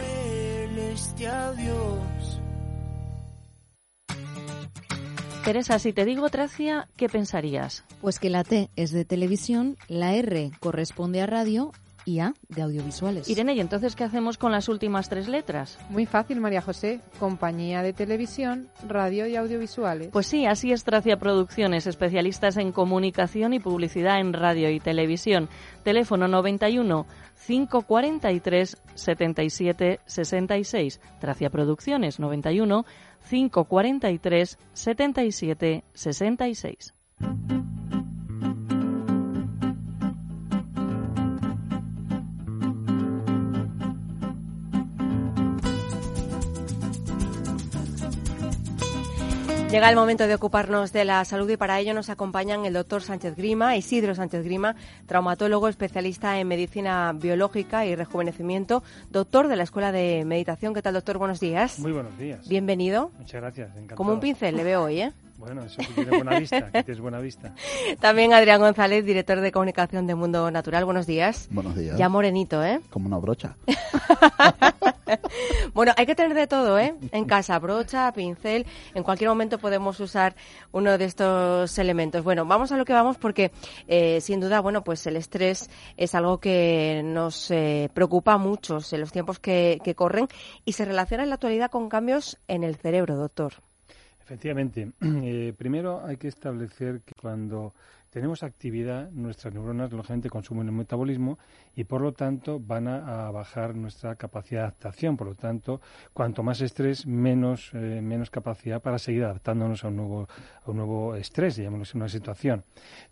Teresa, si te digo Tracia, ¿qué pensarías? Pues que la T es de televisión, la R corresponde a radio y A de audiovisuales. Irene, ¿y entonces qué hacemos con las últimas tres letras? Muy fácil, María José. Compañía de televisión, radio y audiovisuales. Pues sí, así es Tracia Producciones, especialistas en comunicación y publicidad en radio y televisión. Teléfono 91 543 77 66. Tracia Producciones 91 543 77 66. Llega el momento de ocuparnos de la salud y para ello nos acompañan el doctor Sánchez Grima, Isidro Sánchez Grima, traumatólogo especialista en medicina biológica y rejuvenecimiento, doctor de la Escuela de Meditación. ¿Qué tal, doctor? Buenos días. Muy buenos días. Bienvenido. Muchas gracias. Encantado. Como un pincel le veo hoy, ¿eh? Bueno, eso que tiene buena vista, que tienes buena vista. [LAUGHS] También Adrián González, director de comunicación de Mundo Natural. Buenos días. Buenos días. Ya morenito, ¿eh? Como una brocha. [LAUGHS] [LAUGHS] bueno, hay que tener de todo, ¿eh? En casa, brocha, pincel. En cualquier momento podemos usar uno de estos elementos. Bueno, vamos a lo que vamos porque, eh, sin duda, bueno, pues el estrés es algo que nos eh, preocupa a muchos en los tiempos que, corren y se relaciona en la actualidad con cambios en el cerebro, doctor. Efectivamente. [CLEARS THROAT] Eh, primero hay que establecer que cuando tenemos actividad, nuestras neuronas lógicamente consumen el metabolismo y por lo tanto van a, bajar nuestra capacidad de adaptación. Por lo tanto, cuanto más estrés, menos, eh, menos capacidad para seguir adaptándonos a un nuevo, a un nuevo estrés, llamémoslo una situación.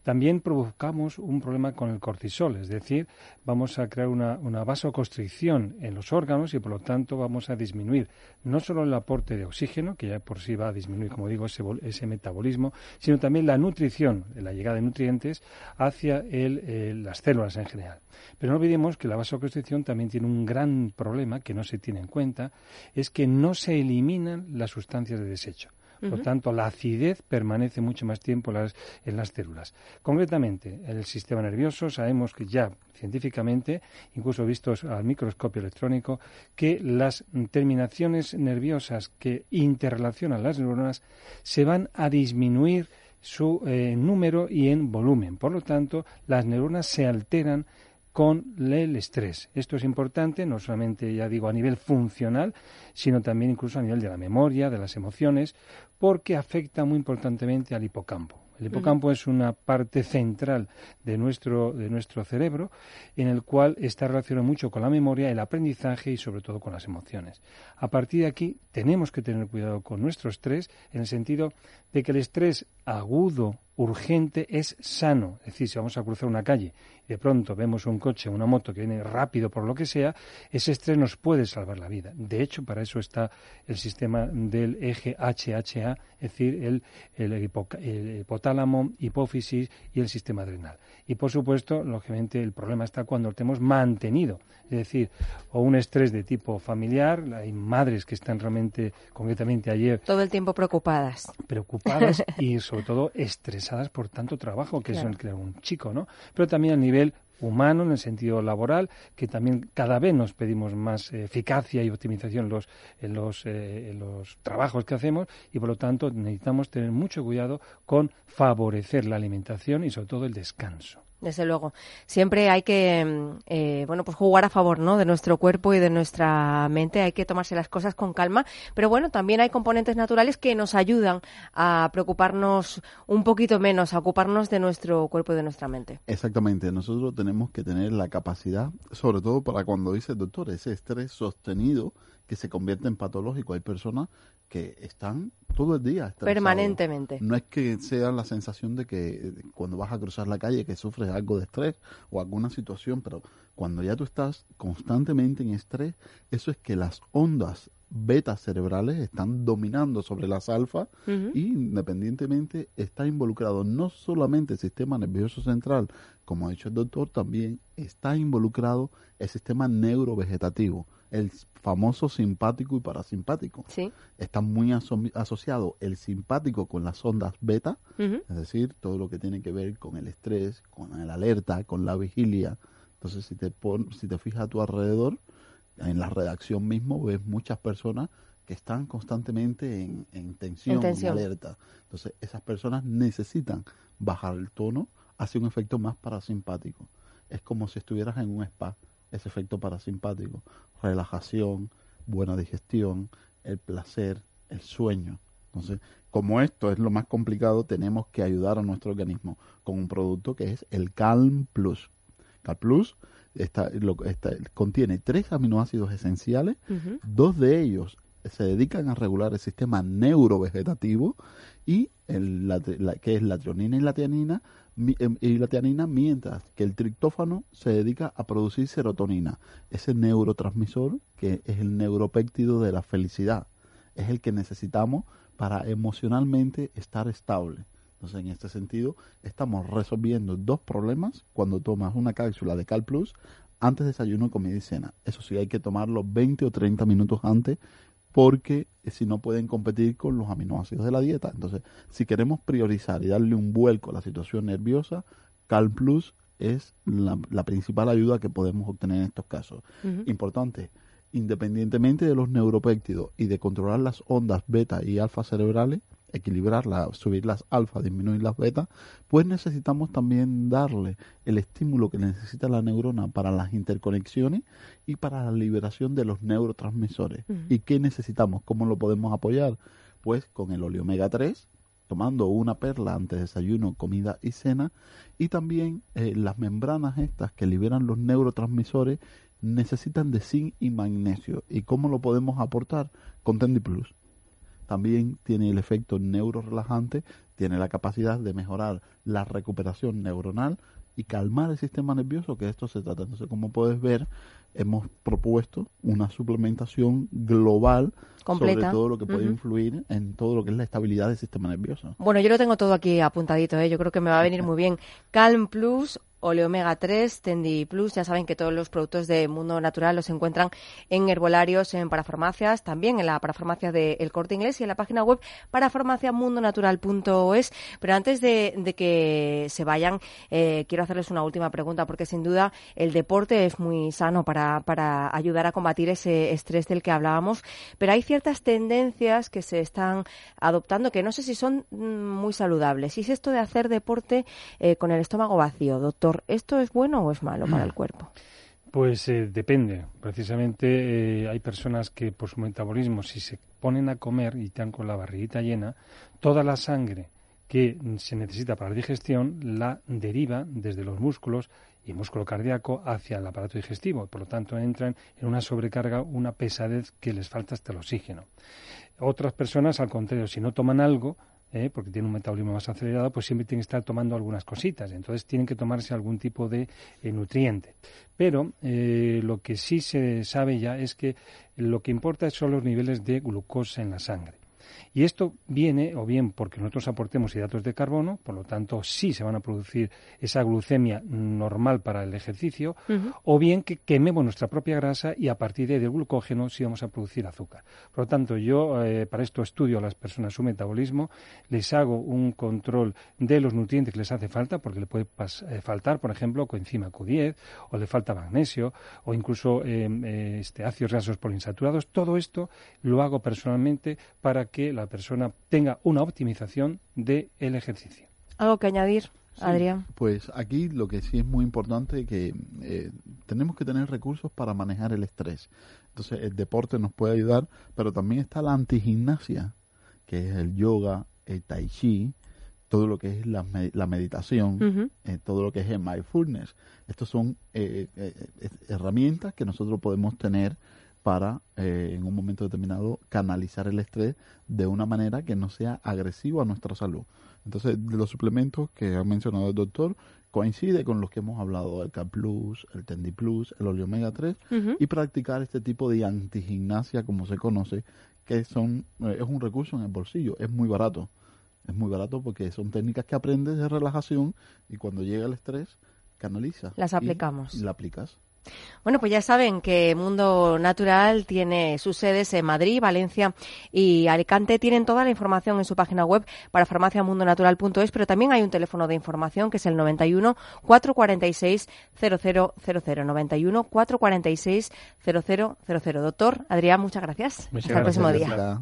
También provocamos un problema con el cortisol, es decir, vamos a crear una, una vasoconstricción en los órganos y por lo tanto vamos a disminuir no solo el aporte de oxígeno, que ya por sí va a disminuir, como digo, ese, ese metabolismo, sino también la nutrición, la llegada de nutrientes hacia el, eh, las células en general. Pero no olvidemos que la vasoconstricción también tiene un gran problema que no se tiene en cuenta, es que no se eliminan las sustancias de desecho. Por tanto, la acidez permanece mucho más tiempo en las, en las células. Concretamente, el sistema nervioso, sabemos que ya científicamente, incluso vistos al microscopio electrónico, que las terminaciones nerviosas que interrelacionan las neuronas se van a disminuir su eh, número y en volumen. Por lo tanto, las neuronas se alteran con el estrés. Esto es importante, no solamente, ya digo, a nivel funcional, sino también incluso a nivel de la memoria, de las emociones, porque afecta muy importantemente al hipocampo. El hipocampo es una parte central de nuestro, de nuestro cerebro en el cual está relacionado mucho con la memoria, el aprendizaje y sobre todo con las emociones. A partir de aquí tenemos que tener cuidado con nuestro estrés en el sentido de que el estrés agudo, urgente, es sano. Es decir, si vamos a cruzar una calle y de pronto vemos un coche, una moto que viene rápido por lo que sea, ese estrés nos puede salvar la vida. De hecho, para eso está el sistema del eje HHA, es decir, el, el, hipoca- el hipotálamo, hipófisis y el sistema adrenal. Y por supuesto, lógicamente, el problema está cuando lo tenemos mantenido. Es decir, o un estrés de tipo familiar, hay madres que están realmente, concretamente ayer, Todo el tiempo preocupadas. preocupadas y [LAUGHS] sobre todo estresadas por tanto trabajo que Claro. es el que un chico, ¿no? Pero también a nivel humano, en el sentido laboral, que también cada vez nos pedimos más eficacia y optimización en los, en, los, eh, en los trabajos que hacemos y por lo tanto necesitamos tener mucho cuidado con favorecer la alimentación y sobre todo el descanso. Desde luego. Siempre hay que, mm, eh, bueno, pues jugar a favor, ¿no? De nuestro cuerpo y de nuestra mente. Hay que tomarse las cosas con calma. Pero bueno, también hay componentes naturales que nos ayudan a preocuparnos un poquito menos, a ocuparnos de nuestro cuerpo y de nuestra mente. Exactamente, nosotros tenemos que tener la capacidad, sobre todo para cuando dice el doctor, ese estrés sostenido que se convierte en patológico. Hay personas que están todo el día estresados. Permanentemente. No es que sea la sensación de que eh, cuando vas a cruzar la calle que sufres algo de estrés o alguna situación, pero cuando ya tú estás constantemente en estrés, eso es que las ondas beta cerebrales están dominando sobre las alfa y independientemente está involucrado no solamente el sistema nervioso central, como ha dicho el doctor, también está involucrado el sistema neurovegetativo, el famoso simpático y parasimpático. Sí. Está muy aso- asociado el simpático con las ondas beta, es decir, todo lo que tiene que ver con el estrés, con el alerta, con la vigilia. Entonces, si te, pon- si te fijas a tu alrededor, en la redacción mismo ves muchas personas que están constantemente en, en tensión, En tensión. en alerta. Entonces, esas personas necesitan bajar el tono hacia un efecto más parasimpático. Es como si estuvieras en un spa, ese efecto parasimpático. Relajación, buena digestión, el placer, el sueño. Entonces, como esto es lo más complicado, tenemos que ayudar a nuestro organismo con un producto que es el Calm Plus. Calm Plus está, lo, está- contiene tres aminoácidos esenciales. Dos de ellos se dedican a regular el sistema neurovegetativo y el, la, la- que es la trionina y la tianina, y la tianina, mientras que el triptófano se dedica a producir serotonina, ese neurotransmisor que es el neuropéptido de la felicidad, es el que necesitamos para emocionalmente estar estable. Entonces, en este sentido, estamos resolviendo dos problemas cuando tomas una cápsula de Cal Plus antes de desayuno, comida y cena. Eso sí, hay que tomarlo 20 o 30 minutos antes porque si no pueden competir con los aminoácidos de la dieta. Entonces, si queremos priorizar y darle un vuelco a la situación nerviosa, Cal Plus es la, la principal ayuda que podemos obtener en estos casos. Importante, independientemente de los neuropéptidos y de controlar las ondas beta y alfa cerebrales, equilibrarlas, subir las alfa, disminuir las beta, pues necesitamos también darle el estímulo que necesita la neurona para las interconexiones y para la liberación de los neurotransmisores. ¿Y qué necesitamos? ¿Cómo lo podemos apoyar? Pues con el óleo omega 3, tomando una perla antes de desayuno, comida y cena, y también eh, las membranas estas que liberan los neurotransmisores necesitan de zinc y magnesio. ¿Y cómo lo podemos aportar? Con Tendi Plus. También tiene el efecto neurorelajante, tiene la capacidad de mejorar la recuperación neuronal y calmar el sistema nervioso, que de esto se trata. Entonces, como puedes ver, hemos propuesto una suplementación global Completa. sobre todo lo que puede Ujú. influir en todo lo que es la estabilidad del sistema nervioso. Bueno, yo lo tengo todo aquí apuntadito, ¿eh? yo creo que me va a venir muy bien. Calm Plus, Ole Omega 3, Tendi Plus, ya saben que todos los productos de Mundo Natural los encuentran en herbolarios, en parafarmacias, también en la parafarmacia de El Corte Inglés y en la página web parafarmaciamundonatural.es. Pero antes de, de que se vayan, eh, quiero hacerles una última pregunta, porque sin duda el deporte es muy sano para, para ayudar a combatir ese estrés del que hablábamos, pero hay ciertas tendencias que se están adoptando que no sé si son mm, muy saludables. Y es esto de hacer deporte eh, con el estómago vacío, doctor. ¿Esto es bueno o es malo para el cuerpo? Pues eh, depende. Precisamente eh, hay personas que por su metabolismo, si se ponen a comer y están con la barriguita llena, toda la sangre que se necesita para la digestión la deriva desde los músculos y músculo cardíaco hacia el aparato digestivo. Por lo tanto, entran en una sobrecarga, una pesadez que les falta hasta el oxígeno. Otras personas, al contrario, si no toman algo, ¿eh? porque tienen un metabolismo más acelerado, pues siempre tienen que estar tomando algunas cositas. Entonces tienen que tomarse algún tipo de eh, nutriente. Pero eh, lo que sí se sabe ya es que lo que importa son los niveles de glucosa en la sangre. Y esto viene o bien porque nosotros aportemos hidratos de carbono, por lo tanto sí se van a producir esa glucemia normal para el ejercicio, o bien que quememos nuestra propia grasa y a partir de ahí del glucógeno sí vamos a producir azúcar. Por lo tanto, yo eh, para esto estudio a las personas su metabolismo, les hago un control de los nutrientes que les hace falta, porque le puede eh, faltar, por ejemplo, coenzima Q10, o le falta magnesio, o incluso eh, eh, este, ácidos grasos poliinsaturados. Todo esto lo hago personalmente para que la persona tenga una optimización del ejercicio. ¿Algo que añadir, Adrián? Pues aquí lo que sí es muy importante es que eh, tenemos que tener recursos para manejar el estrés. Entonces el deporte nos puede ayudar, pero también está la antigimnasia, que es el yoga, el tai chi, todo lo que es la, me- la meditación, eh, todo lo que es el mindfulness. Estos son eh, eh, eh, herramientas que nosotros podemos tener para eh, en un momento determinado canalizar el estrés de una manera que no sea agresivo a nuestra salud. Entonces, de los suplementos que ha mencionado el doctor, coincide con los que hemos hablado, el K Plus, el Tendi Plus, el Oleo Omega 3, Ujú. y practicar este tipo de antigimnasia, como se conoce, que son eh, es un recurso en el bolsillo, es muy barato. Es muy barato porque son técnicas que aprendes de relajación y cuando llega el estrés, canaliza. Las aplicamos. Y la aplicas. Bueno, pues ya saben que Mundo Natural tiene sus sedes en Madrid, Valencia y Alicante. Tienen toda la información en su página web para farmaciamundonatural.es, pero también hay un teléfono de información que es el 91 446 0000. 91 446 0000. Doctor Adrián, muchas gracias. Hasta el próximo día.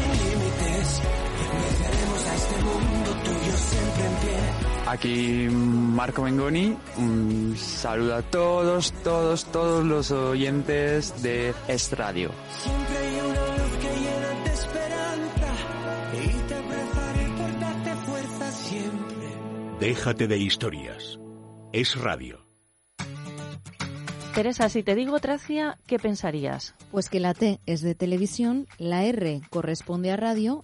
Aquí Marco Mengoni, un saludo a todos, todos, todos los oyentes de Es Radio. Siempre hay una luz que llena de esperanza. Y te abrazaré por darte fuerza siempre. Déjate de historias. Es radio. Teresa, si te digo Tracia, ¿qué pensarías? Pues que la T es de televisión, la R corresponde a radio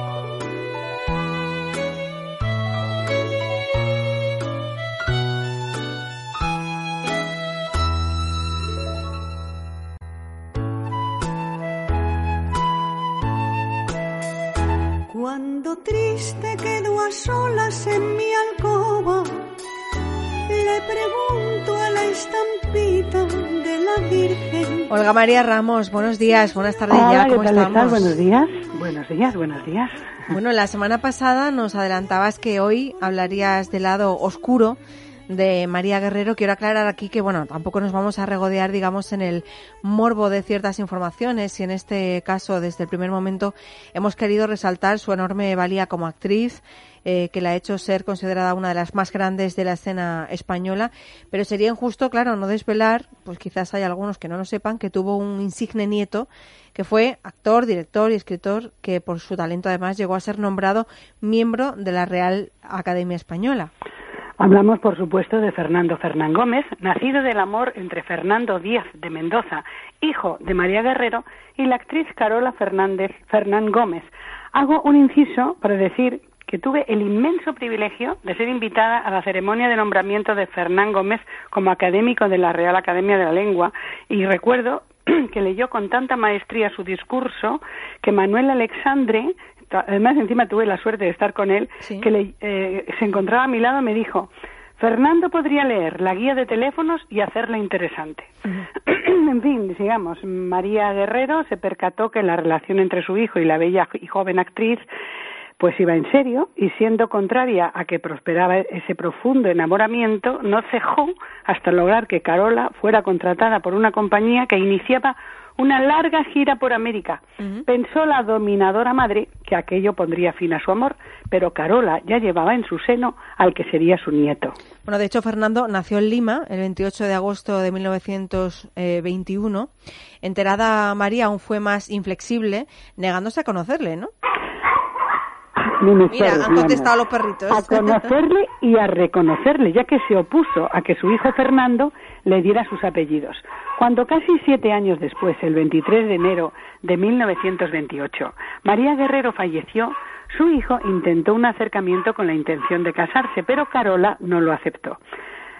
Cuando triste quedo a solas en mi alcoba, le pregunto a la estampita de la Virgen. Olga María Ramos, buenos días, buenas tardes Hola, ya, ¿qué ¿cómo tal estamos? estás? Buenos días. Buenos días, buenos días. Bueno, la semana pasada nos adelantabas que hoy hablarías del lado oscuro de María Guerrero. Quiero aclarar aquí que, bueno, tampoco nos vamos a regodear, digamos, en el morbo de ciertas informaciones y en este caso, desde el primer momento, hemos querido resaltar su enorme valía como actriz, eh, que la ha hecho ser considerada una de las más grandes de la escena española, pero sería injusto, claro, no desvelar, pues quizás hay algunos que no lo sepan, que tuvo un insigne nieto que fue actor, director y escritor que por su talento además llegó a ser nombrado miembro de la Real Academia Española. Hablamos, por supuesto, de Fernando Fernán Gómez, nacido del amor entre Fernando Díaz de Mendoza, hijo de María Guerrero, y la actriz Carola Fernández Fernán Gómez. Hago un inciso para decir que tuve el inmenso privilegio de ser invitada a la ceremonia de nombramiento de Fernán Gómez como académico de la Real Academia de la Lengua y recuerdo [CLEARS THROAT] que leyó con tanta maestría su discurso que Manuel Alexandre, además encima tuve la suerte de estar con él, que le- eh, se encontraba a mi lado, me dijo, Fernando podría leer la guía de teléfonos y hacerla interesante. [CLEARS THROAT] en fin, sigamos. María Guerrero se percató que la relación entre su hijo y la bella y joven actriz pues iba en serio y siendo contraria a que prosperaba ese profundo enamoramiento, no cejó hasta lograr que Carola fuera contratada por una compañía que iniciaba una larga gira por América. Pensó la dominadora madre que aquello pondría fin a su amor, pero Carola ya llevaba en su seno al que sería su nieto. Bueno, de hecho, Fernando nació en Lima el 28 de agosto de 1921. Enterada María aún fue más inflexible, negándose a conocerle, ¿no? Mira, han contestado los perritos. A conocerle y a reconocerle, ya que se opuso a que su hijo Fernando le diera sus apellidos. Cuando casi siete años después, el 23 de enero de 1928, María Guerrero falleció, su hijo intentó un acercamiento con la intención de casarse, pero Carola no lo aceptó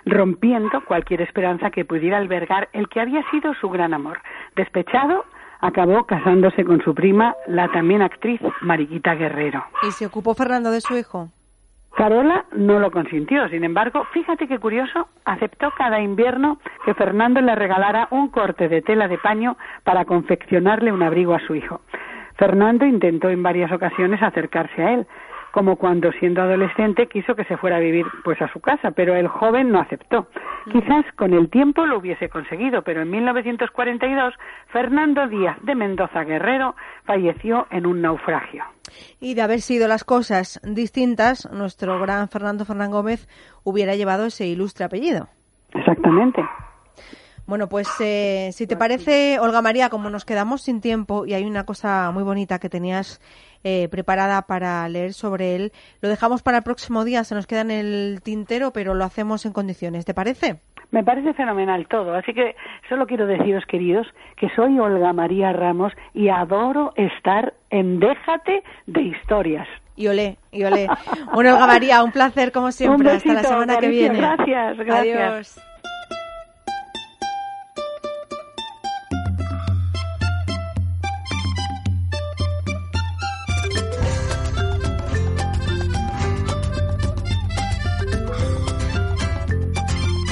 rompiendo cualquier esperanza que pudiera albergar el que había sido su gran amor. Despechado, acabó casándose con su prima, la también actriz Mariquita Guerrero. ¿Y se ocupó Fernando de su hijo? Carola no lo consintió, sin embargo, fíjate qué curioso, aceptó cada invierno que Fernando le regalara un corte de tela de paño para confeccionarle un abrigo a su hijo. Fernando intentó en varias ocasiones acercarse a él, como cuando siendo adolescente quiso que se fuera a vivir pues a su casa, pero el joven no aceptó. Quizás con el tiempo lo hubiese conseguido, pero en 1942 Fernando Díaz de Mendoza Guerrero falleció en un naufragio. Y de haber sido las cosas distintas, nuestro gran Fernando Fernán Gómez hubiera llevado ese ilustre apellido. Exactamente. Bueno, pues eh, si te parece, Olga María, como nos quedamos sin tiempo y hay una cosa muy bonita que tenías eh, preparada para leer sobre él, lo dejamos para el próximo día, se nos queda en el tintero, pero lo hacemos en condiciones, ¿te parece? Me parece fenomenal todo, así que solo quiero deciros, queridos, que soy Olga María Ramos y adoro estar en Déjate de Historias. Y olé, y olé. Bueno, Olga María, un placer como [LAUGHS] siempre. Un Hasta la semana que viene. gracias, gracias. Adiós.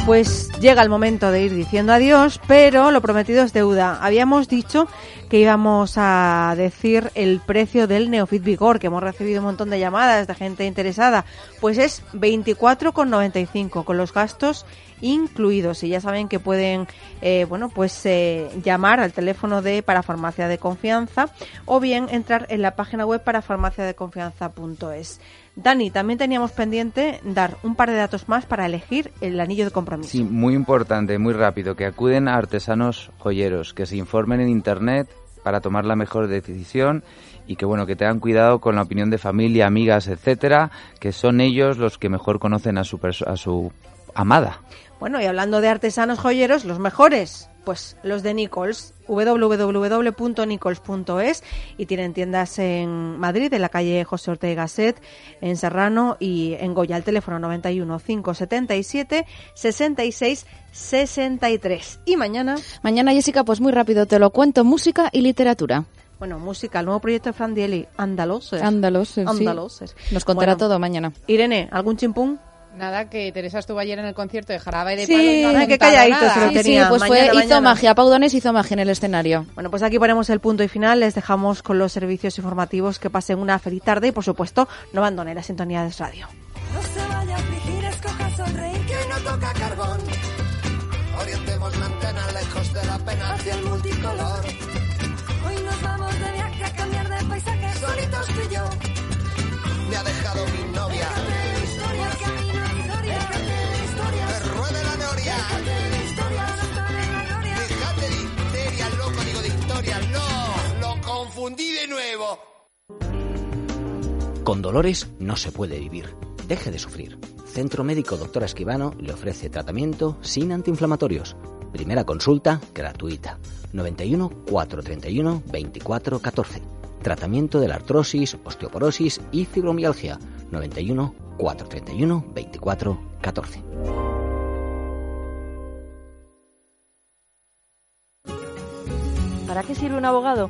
Pues llega el momento de ir diciendo adiós, pero lo prometido es deuda. Habíamos dicho que íbamos a decir el precio del Neofit Vigor, que hemos recibido un montón de llamadas de gente interesada. Pues es 24,95 con los gastos incluidos. Y ya saben que pueden, eh, bueno, pues eh, llamar al teléfono de Parafarmacia de Confianza o bien entrar en la página web parafarmaciadeconfianza.es. Dani, también teníamos pendiente dar un par de datos más para elegir el anillo de compromiso. Sí, muy importante, muy rápido, que acuden a artesanos joyeros, que se informen en internet para tomar la mejor decisión y que bueno, que tengan cuidado con la opinión de familia, amigas, etcétera, que son ellos los que mejor conocen a su a su amada. Bueno, y hablando de artesanos joyeros, los mejores, pues los de Nichols, www.nichols.es y tienen tiendas en Madrid, en la calle José Ortega Gasset, en Serrano y en Goya, el teléfono 91 577 66 63. Y mañana, Mañana, Jessica, pues muy rápido te lo cuento, música y literatura. bueno, música, el nuevo proyecto de Fran Dieli, Andaloses. Andaloses, sí. Andaloses. Nos contará Bueno, todo mañana. Irene, ¿algún chimpún? Nada, que Teresa estuvo ayer en el concierto de Jarabe de Sí, Palo y no qué contado calladito nada. se lo Sí, sí, tenía. pues fue, Mañana, hizo mañana. magia. Pau Donés hizo magia en el escenario. Bueno, pues aquí ponemos el punto y final. Les dejamos con los servicios informativos que pasen una feliz tarde y, por supuesto, no abandonen la sintonía de radio. No se vaya a afligir, escoja sonreír, que no toca carbón. Orientemos la antena lejos de la pena hacia el multicolor. Confundí de nuevo. Con dolores no se puede vivir. Deje de sufrir. Centro Médico Doctora Esquivano le ofrece tratamiento sin antiinflamatorios. Primera consulta gratuita. 91 431 24 14. Tratamiento de la artrosis, osteoporosis y fibromialgia. 91 431 24 14. ¿Para qué sirve un abogado?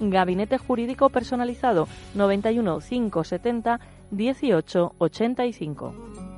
Gabinete Jurídico Personalizado 91 570 18 85.